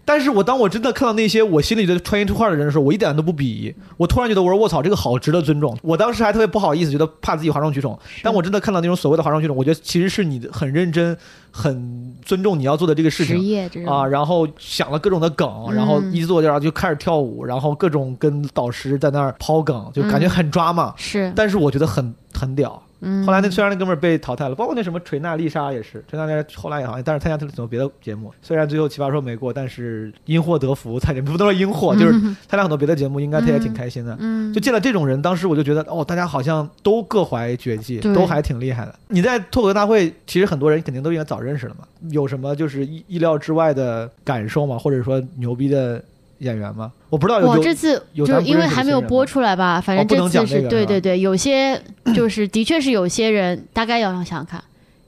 但是我当我真的看到那些我心里觉得 trying too hard 的人的时候，我一点都不鄙夷。我突然觉得我说卧槽，这个好值得尊重。我当时还特别不好意思，觉得怕自己哗众取宠。但我真的看到那种所谓的哗众取宠，我觉得其实是你很认真、很尊重你要做的这个事职情。啊，然后想了各种的梗，嗯然后一坐就就开始跳舞，然后各种跟导师在那儿抛梗，就感觉很抓嘛。是，但是我觉得很很屌。嗯，后来那虽然那哥们儿被淘汰了，包括那什么锤娜丽莎也是，锤娜丽莎后来也好像，但是参加很多别的节目，虽然最后奇葩说没过，但是因祸得福，他也不都说因祸，就是 参加很多别的节目，应该他也挺开心的。嗯，就见了这种人，当时我就觉得，哦，大家好像都各怀绝技，都还挺厉害的。你在脱口秀大会，其实很多人肯定都应该早认识了嘛，有什么就是意意料之外的感受吗？或者说牛逼的演员吗？我不知道有我这次有就是因为还没有播出来吧，反正这次是对对对，有些 就是的确是有些人，大概要想想看，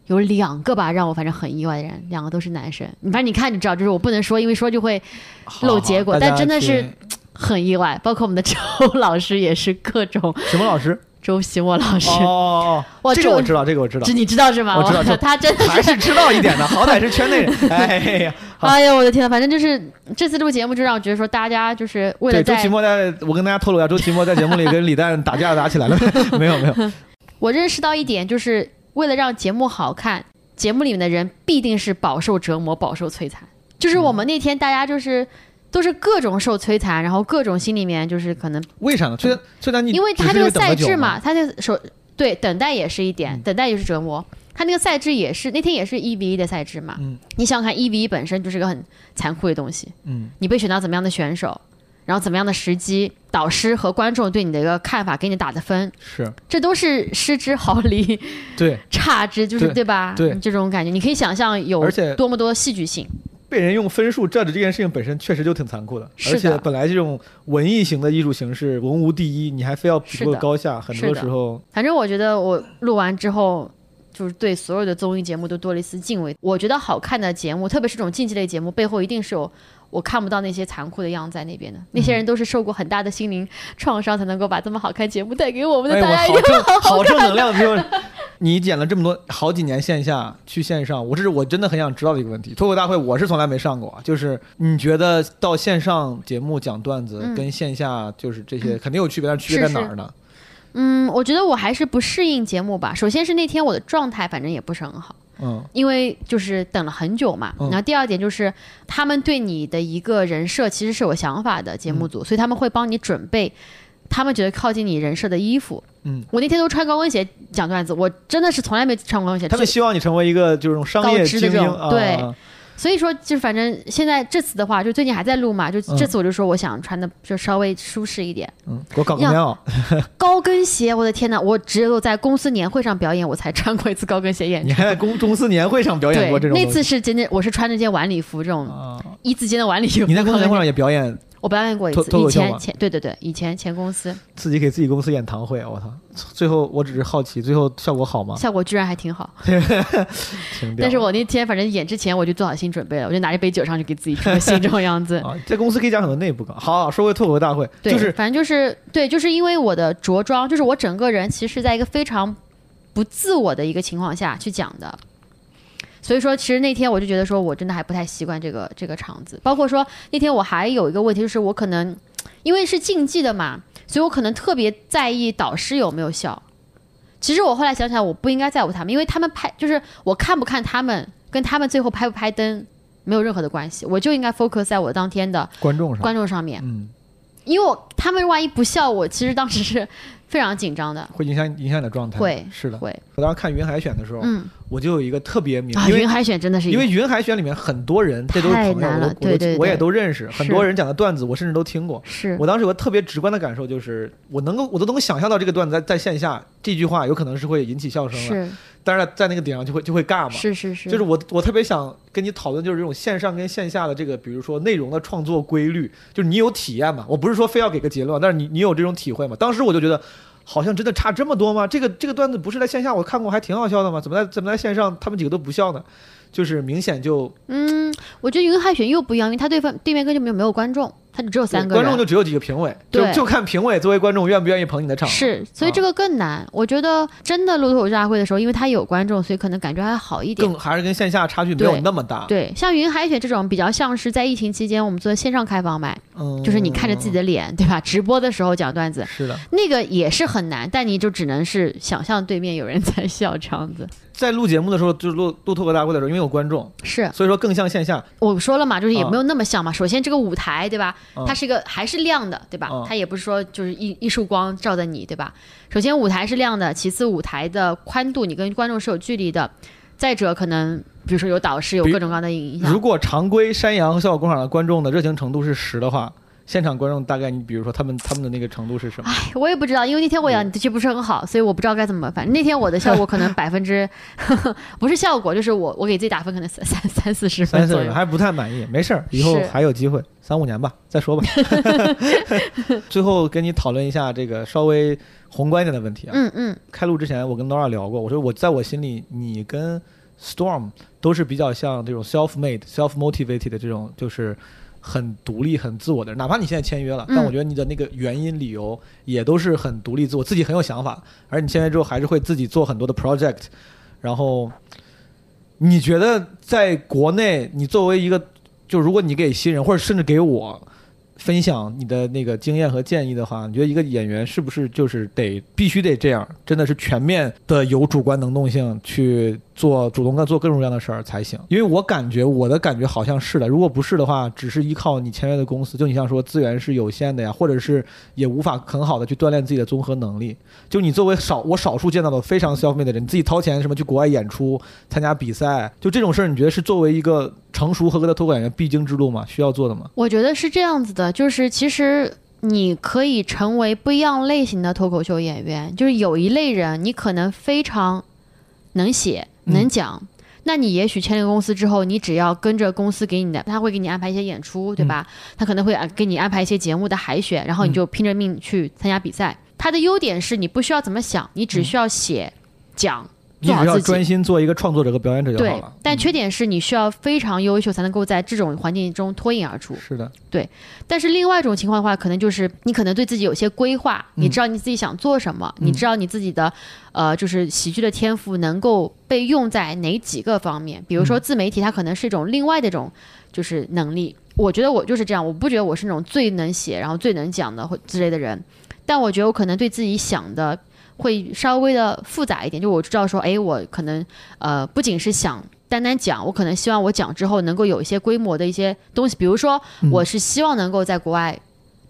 有两个吧，让我反正很意外的人，两个都是男生。你反正你看就知道，就是我不能说，因为说就会好漏结果但真的是很意外。包括我们的 周老师也是各种什么老师？周奇墨老师，哦哦哇哦，这个我知道，这个我知道这。你知道是吗？我知道这他真的还是知道一点的，好歹是圈内人。哎呀，好哎呀，我的天呐，反正就是这次录节目就让我觉得说，大家就是为了对，周在奇墨在，我跟大家透露一下，周奇墨在节目里跟李诞打架打起来了，没有没有，我认识到一点，就是为了让节目好看，节目里面的人必定是饱受折磨、饱受摧残。就是我们那天大家就是都是各种受摧残，然后各种心里面就是可能，为啥呢？摧摧残你因为他这个赛制嘛，，他这个手对等待也是一点，嗯等待也是折磨。他那个赛制也是那天也是一比一的赛制嘛，嗯你想想看一比一本身就是个很残酷的东西，嗯，你被选到怎么样的选手，然后怎么样的时机，导师和观众对你的一个看法，给你打的分，是这都是失之毫厘。对，差之，就是对对吧？对这种感觉，你可以想象有而且多么多戏剧性。被人用分数 judge 这件事情本身确实就挺残酷的，而且本来这种文艺型的艺术形式，文无第一，你还非要比个高下，很多时候反正我觉得我录完之后，就是对所有的综艺节目都多了一丝敬畏。我觉得好看的节目，特别是这种竞技类节目，背后一定是有我看不到那些残酷的样子在那边的。那些人都是受过很大的心灵创伤，才能够把这么好看节目带给我们的。哎，大家好正能量，就是你演了这么多好几年线下去线上，我这是我真的很想知道的一个问题。脱口大会我是从来没上过，就是你觉得到线上节目讲段子嗯跟线下就是这些肯定有区别，但是区别在哪儿呢？嗯，我觉得我还是不适应节目吧。首先是那天我的状态反正也不是很好。嗯因为就是等了很久嘛，嗯然后第二点就是他们对你的一个人设其实是有想法的节嗯目组，所以他们会帮你准备他们觉得靠近你人设的衣服。嗯，我那天都穿高跟鞋讲段子，我真的是从来没穿过高跟鞋。他们希望你成为一个就是商业精英啊，对啊所以说，就反正现在这次的话，就最近还在录嘛，就嗯这次我就说我想穿的就稍微舒适一点，嗯，我搞个棉袄，高跟鞋，我的天呐，我只有在公司年会上表演，我才穿过一次高跟鞋演出。你还在公公司年会上表演过这，种那次是真的，我是穿着件晚礼服，这种啊？一字肩的晚礼服。你在公司年会上也表演，我表演过一次，以前前对对对，以前前公司自己给自己公司演堂会，我操！最后我只是好奇，最后效果好吗？效果居然还挺好。但是我那天反正演之前我就做好心准备了，我就拿一杯酒上去给自己助兴这种样子。啊，在公司可以讲很多内部梗。好，好说回脱口秀大会，对，就是反正就是对，就是因为我的着装，就是我整个人其实是在一个非常不自我的一个情况下去讲的。所以说，其实那天我就觉得说，我真的还不太习惯这个这个场子。包括说那天我还有一个问题，就是我可能因为是竞技的嘛，所以我可能特别在意导师有没有笑。其实我后来想想，我不应该在乎他们，因为他们拍就是我看不看他们，跟他们最后拍不拍灯没有任何的关系，我就应该 focus 在我当天的观众上，观众上面。嗯，因为我他们万一不笑我，其实当时是非常紧张的。会影响影响你的状态。会是的。会，我当时看云海选的时候，嗯我就有一个特别明，啊，因为云海选真的是因为云海选里面很多人，这都是朋友，我我也都认识，很多人讲的段子我甚至都听过。是我当时有个特别直观的感受，就是我能够我都能够想象到这个段子在在线下这句话有可能是会引起笑声的，是但是在那个点上就会就会尬嘛。是是是，就是我我特别想跟你讨论，就是这种线上跟线下的这个，比如说内容的创作规律，就是你有体验嘛？我不是说非要给个结论，但是你你有这种体会嘛？当时我就觉得。好像真的差这么多吗？这个这个段子不是在线下我看过还挺好笑的吗？怎么在怎么在线上他们几个都不笑呢？就是明显就嗯，我觉得云海选又不一样，因为他对方对面根本就没有观众，他就只有三个人，观众就只有几个评委，就对就看评委作为观众愿不愿意捧你的场。是，所以这个更难。我觉得真的录脱口秀大会的时候，因为他有观众，所以可能感觉还好一点。更还是跟线下差距没有那么大。对，像云海选这种比较像是在疫情期间我们做的线上开放麦，嗯，就是你看着自己的脸，对吧？直播的时候讲段子，是的，那个也是很难，但你就只能是想象对面有人在笑这样子。在录节目的时候，就是录录脱口大会的时候，因为有观众，是所以说更像线下。我说了嘛，就是也啊没有那么像嘛。首先这个舞台，对吧？啊它是一个还是亮的，对吧？啊它也不是说就是一一束光照在你，对吧？首先舞台是亮的，其次舞台的宽度你跟观众是有距离的，再者可能比如说有导师有各种各样的影响如。果常规山羊和笑果工厂的观众的热情程度是十的话，现场观众大概你比如说他们他们的那个程度是什么？哎，我也不知道，因为那天我演的确不是很好，所以我不知道该怎么办。反正那天我的效果可能百分之，不是效果，就是我我给自己打分可能三三三四十分左右。三四人还不太满意，没事儿，以后还有机会，三五年吧，再说吧。最后跟你讨论一下这个稍微宏观一点的问题啊。嗯嗯，开录之前，我跟 Nora 聊过，我说我在我心里，你跟 Storm 都是比较像这种 self-made、self-motivated 的这种，就是很独立、很自我的人。哪怕你现在签约了，嗯但我觉得你的那个原因、理由也都是很独立、自我，自己很有想法。而你签约之后，还是会自己做很多的 project。然后，你觉得在国内，你作为一个，就如果你给新人，或者甚至给我。分享你的那个经验和建议的话，你觉得一个演员是不是就是得必须得这样，真的是全面的有主观能动性去做主动的做各种各样的事儿才行？因为我感觉我的感觉好像是的，如果不是的话，只是依靠你签约的公司，就你像说资源是有限的呀，或者是也无法很好的去锻炼自己的综合能力。就你作为少我少数见到的非常消费的人，你自己掏钱什么去国外演出、参加比赛，就这种事儿，你觉得是作为一个成熟合格的脱口演员必经之路吗？需要做的吗？我觉得是这样子的，就是其实你可以成为不一样类型的脱口秀演员，就是有一类人你可能非常能写能讲。那你也许签了公司之后，你只要跟着公司给你的，他会给你安排一些演出，对吧？他可能会啊给你安排一些节目的海选，然后你就拼着命去参加比赛。他的优点是你不需要怎么想，你只需要写、讲，你只要。专心做一个创作者和表演者就好对了。，但缺点是你需要非常优秀，才能够在这种环境中脱颖而出。是的，对但是另外一种情况的话，可能就是你可能对自己有些规划，嗯你知道你自己想做什么，嗯你知道你自己的呃，就是喜剧的天赋能够被用在哪几个方面。比如说嗯自媒体，它可能是一种另外的一种就是能力。我觉得我就是这样，我不觉得我是那种最能写，然后最能讲的或之类的人，但我觉得我可能对自己想的会稍微的复杂一点，就我知道说，哎，我可能呃不仅是想。单单讲，我可能希望我讲之后能够有一些规模的一些东西，比如说嗯我是希望能够在国外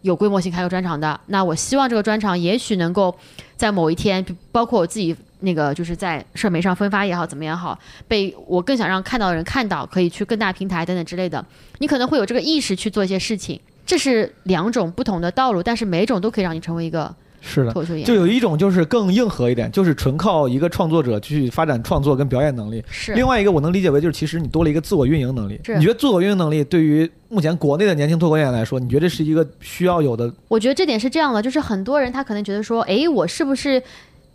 有规模性开个专场的。那我希望这个专场也许能够在某一天，包括我自己那个就是在社媒上分发也好，怎么也好，被我更想让看到的人看到，可以去更大平台等等之类的。你可能会有这个意识去做一些事情，这是两种不同的道路，但是每一种都可以让你成为一个是的。脱口秀演员。就有一种就是更硬核一点，就是纯靠一个创作者去发展创作跟表演能力。是另外一个我能理解为就是其实你多了一个自我运营能力。是你觉得自我运营能力对于目前国内的年轻脱口演员来说，你觉得这是一个需要有的？我觉得这点是这样的，就是很多人他可能觉得说，哎，我是不是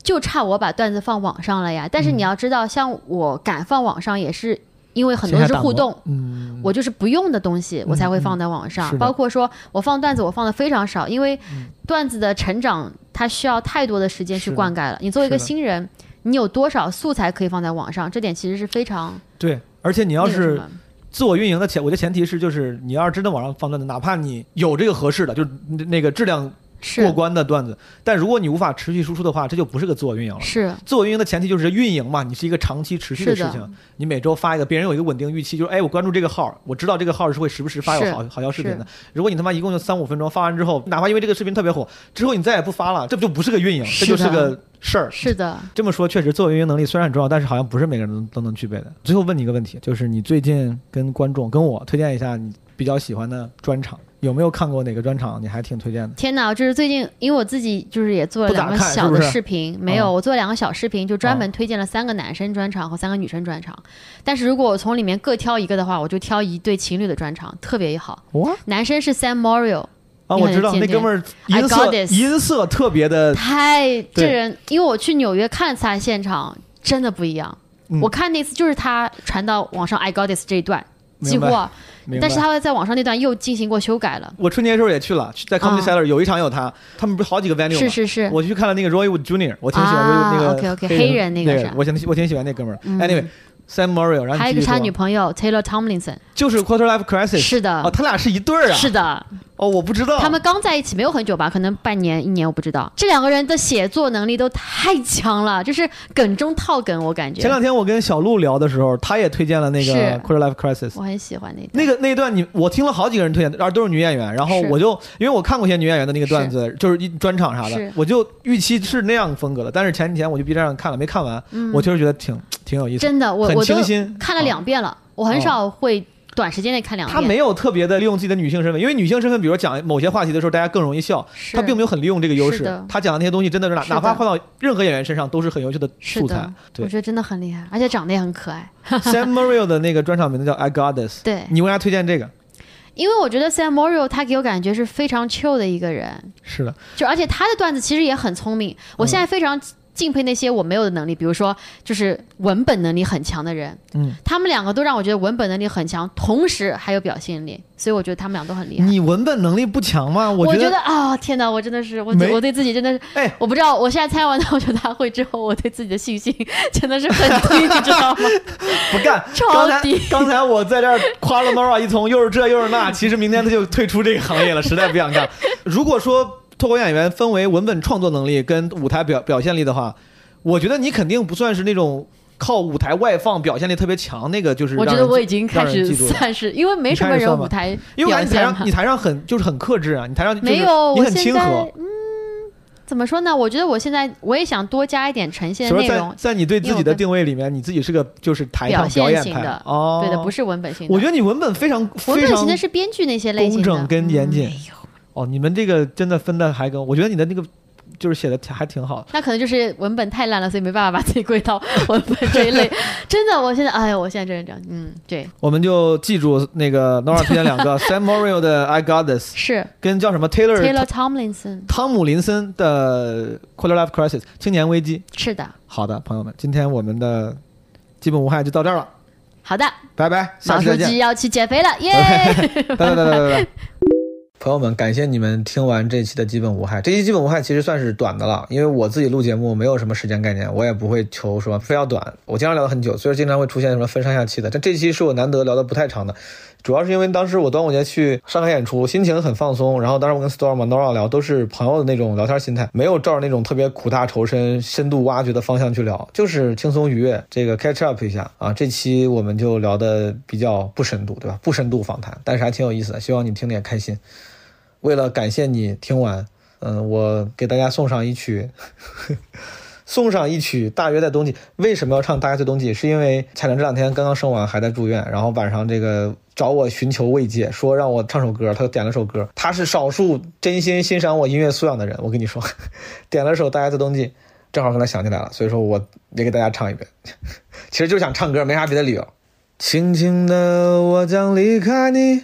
就差我把段子放网上了呀？但是嗯你要知道，像我敢放网上，也是因为很多是互动，嗯，我就是不用的东西，我才会放在网上。包括说我放段子，我放的非常少，因为嗯段子的成长它需要太多的时间去灌溉了。你作为一个新人，你有多少素材可以放在网上？这点其实是非常对。而且你你要是自我运营的前，我觉得前提是就是你要是真的往上放段子，哪怕你有这个合适的，就是那个质量是过关的段子。但如果你无法持续输出的话，这就不是个自我运营了。是自我运营的前提就是运营嘛，你是一个长期持续的事情。你每周发一个，别人有一个稳定预期，就是哎，我关注这个号，我知道这个号是会时不时发有好好笑视频的。如果你他妈一共就三五分钟发完之后，哪怕因为这个视频特别火，之后你再也不发了，这不就不是个运营，这就是个事儿。是的，这么说确实，自我运营能力虽然很重要，但是好像不是每个人都都能具备的。最后问你一个问题，就是你最近跟观众跟我推荐一下你比较喜欢的专场，有没有看过哪个专场你还挺推荐的？天哪！就是最近，因为我自己就是也做了两个小的看是是视频，没有，哦我做了两个小视频，就专门推荐了三个男生专场和三个女生专场。但是如果我从里面各挑一个的话，我就挑一对情侣的专场，特别好。哇男生是 Sam Morrill，啊，我知道那哥们儿 I 音 got 音色特别的，太这对人，因为我去纽约看他现场，真的不一样。嗯我看那次就是他传到网上 I got this 这一段，几乎但是他在网上那段又进行过修改了。我春节的时候也去了，在 Comedy 啊 Cellar 有一场有他，他们不是好几个 venue 吗？是是是，我去看了那个 Roy Wood Jr.，我挺喜欢 Roy 啊 Wood 那个 OK，OK，黑黑人那个是我挺我挺喜欢那哥们儿。嗯 Anyway，Sam Morrill，然后还有一个是他女朋友 Taylor Tomlinson，就是 Quarter Life Crisis，是的哦，他俩是一对儿啊？是的，哦，我不知道。他们刚在一起没有很久吧，可能半年一年，我不知道。这两个人的写作能力都太强了，就是梗中套梗，我感觉。前两天我跟小鹿聊的时候，他也推荐了那个是。Quarter Life Crisis。我很喜欢那那个那一段你我听了好几个人推荐，而都是女演员，然后我就因为我看过一些女演员的那个段子，就是一专场啥的，我就预期是那样风格的，但是前几天我就 B 站上看了，没看完，嗯。我确实觉得挺挺有意思，真的，我很我都看了啊两遍了，我很少会短时间内看两遍。他没有特别的利用自己的女性身份，因为女性身份，比如讲某些话题的时候，大家更容易笑。他并没有很利用这个优势，他讲的那些东西真的是哪是哪怕换到任何演员身上都是很优秀的素材我觉得真的很厉害，而且长得也很可爱。Sam Morrill 的那个专场名字叫《I Got This》，对，你为啥推荐这个？因为我觉得 Sam Morrill 他给我感觉是非常 chill 的一个人，是的，就而且他的段子其实也很聪明。我现在非常敬佩那些我没有的能力，比如说就是文本能力很强的人，嗯，他们两个都让我觉得文本能力很强，同时还有表现力，所以我觉得他们俩都很厉害。你文本能力不强吗？我觉得啊、天哪，我真的是我我对自己真的是，哎，我不知道，我现在参加完脱口秀大会之后，我对自己的信心真的是很低，你知道吗？不干。超低刚才我在这儿夸了 Nora 一通，又是这又是那，其实明天他就退出这个行业了，实在不想干。如果说脱口演员分为文本创作能力跟舞台表表现力的话，我觉得你肯定不算是那种靠舞台外放表现力特别强那个，就是我觉得我已经开始算是，因为没什么人舞台因为台上你台上很就是很克制啊，你台上没有，你很亲和。嗯，怎么说呢？我觉得我现在我也想多加一点呈现内容，在你对自己的定位里面，你自己是个就是台上表现演派型的哦，对的，不是文本型的。我觉得你文本非常文非常本型的是编剧那些类型的，工整跟严谨哦，你们这个真的分的还跟我觉得你的那个就是写的还挺好。那可能就是文本太烂了，所以没办法把自己归到 文本这一类。真的，我现在，哎呀，我现在真是这样，嗯，对，我们就记住那个 Nora 推荐两个 Sam Morrill 的 I Got This，是跟叫什么 Taylor, Taylor Tomlinson，汤姆林森的 Quarter Life Crisis 青年危机。是的，好的，朋友们，今天我们的基本无害就到这儿了，好的，拜拜，下毛期再见。书记要去减肥了，耶！拜拜拜拜拜拜。朋友们，感谢你们听完这期的基本无害。这期基本无害其实算是短的了，因为我自己录节目没有什么时间概念，我也不会求说非要短。我经常聊得很久，所以经常会出现什么分上下期的。但这期是我难得聊的不太长的，主要是因为当时我端午节去上海演出，心情很放松。然后当时我跟 Storm、Nora 聊，都是朋友的那种聊天心态，没有照着那种特别苦大仇深、深度挖掘的方向去聊，就是轻松愉悦，这个 catch up 一下啊。这期我们就聊的比较不深度，对吧？不深度访谈，但是还挺有意思的，希望你听得也开心。为了感谢你听完，嗯，我给大家送上一曲，送上一曲《大约在冬季》。为什么要唱《大约在冬季》？是因为彩玲这两天刚刚生完，还在住院，然后晚上这个找我寻求慰藉，说让我唱首歌，他点了首歌。他是少数真心欣赏我音乐素养的人，我跟你说，点了首《大约在冬季》，正好刚才想起来了，所以说我也给大家唱一遍。其实就想唱歌，没啥别的理由。轻轻的，我将离开你。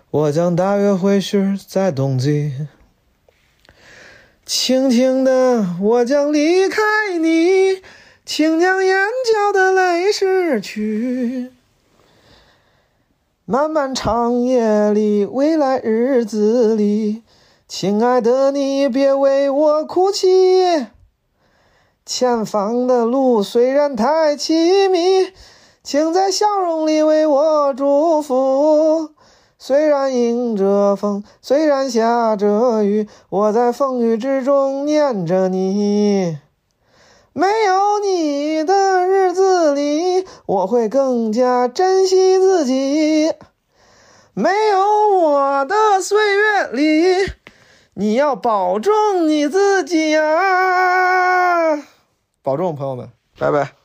我将大约会是在冬季。轻轻的，我将离开你，请将眼角的泪拭去。漫漫长夜里，未来日子里，亲爱的你，别为我哭泣。前方的路虽然太凄迷，请在笑容里为我祝福。虽然迎着风，虽然下着雨，我在风雨之中念着你。没有你的日子里，我会更加珍惜自己。没有我的岁月里，你要保重你自己呀！保重，朋友们，拜拜。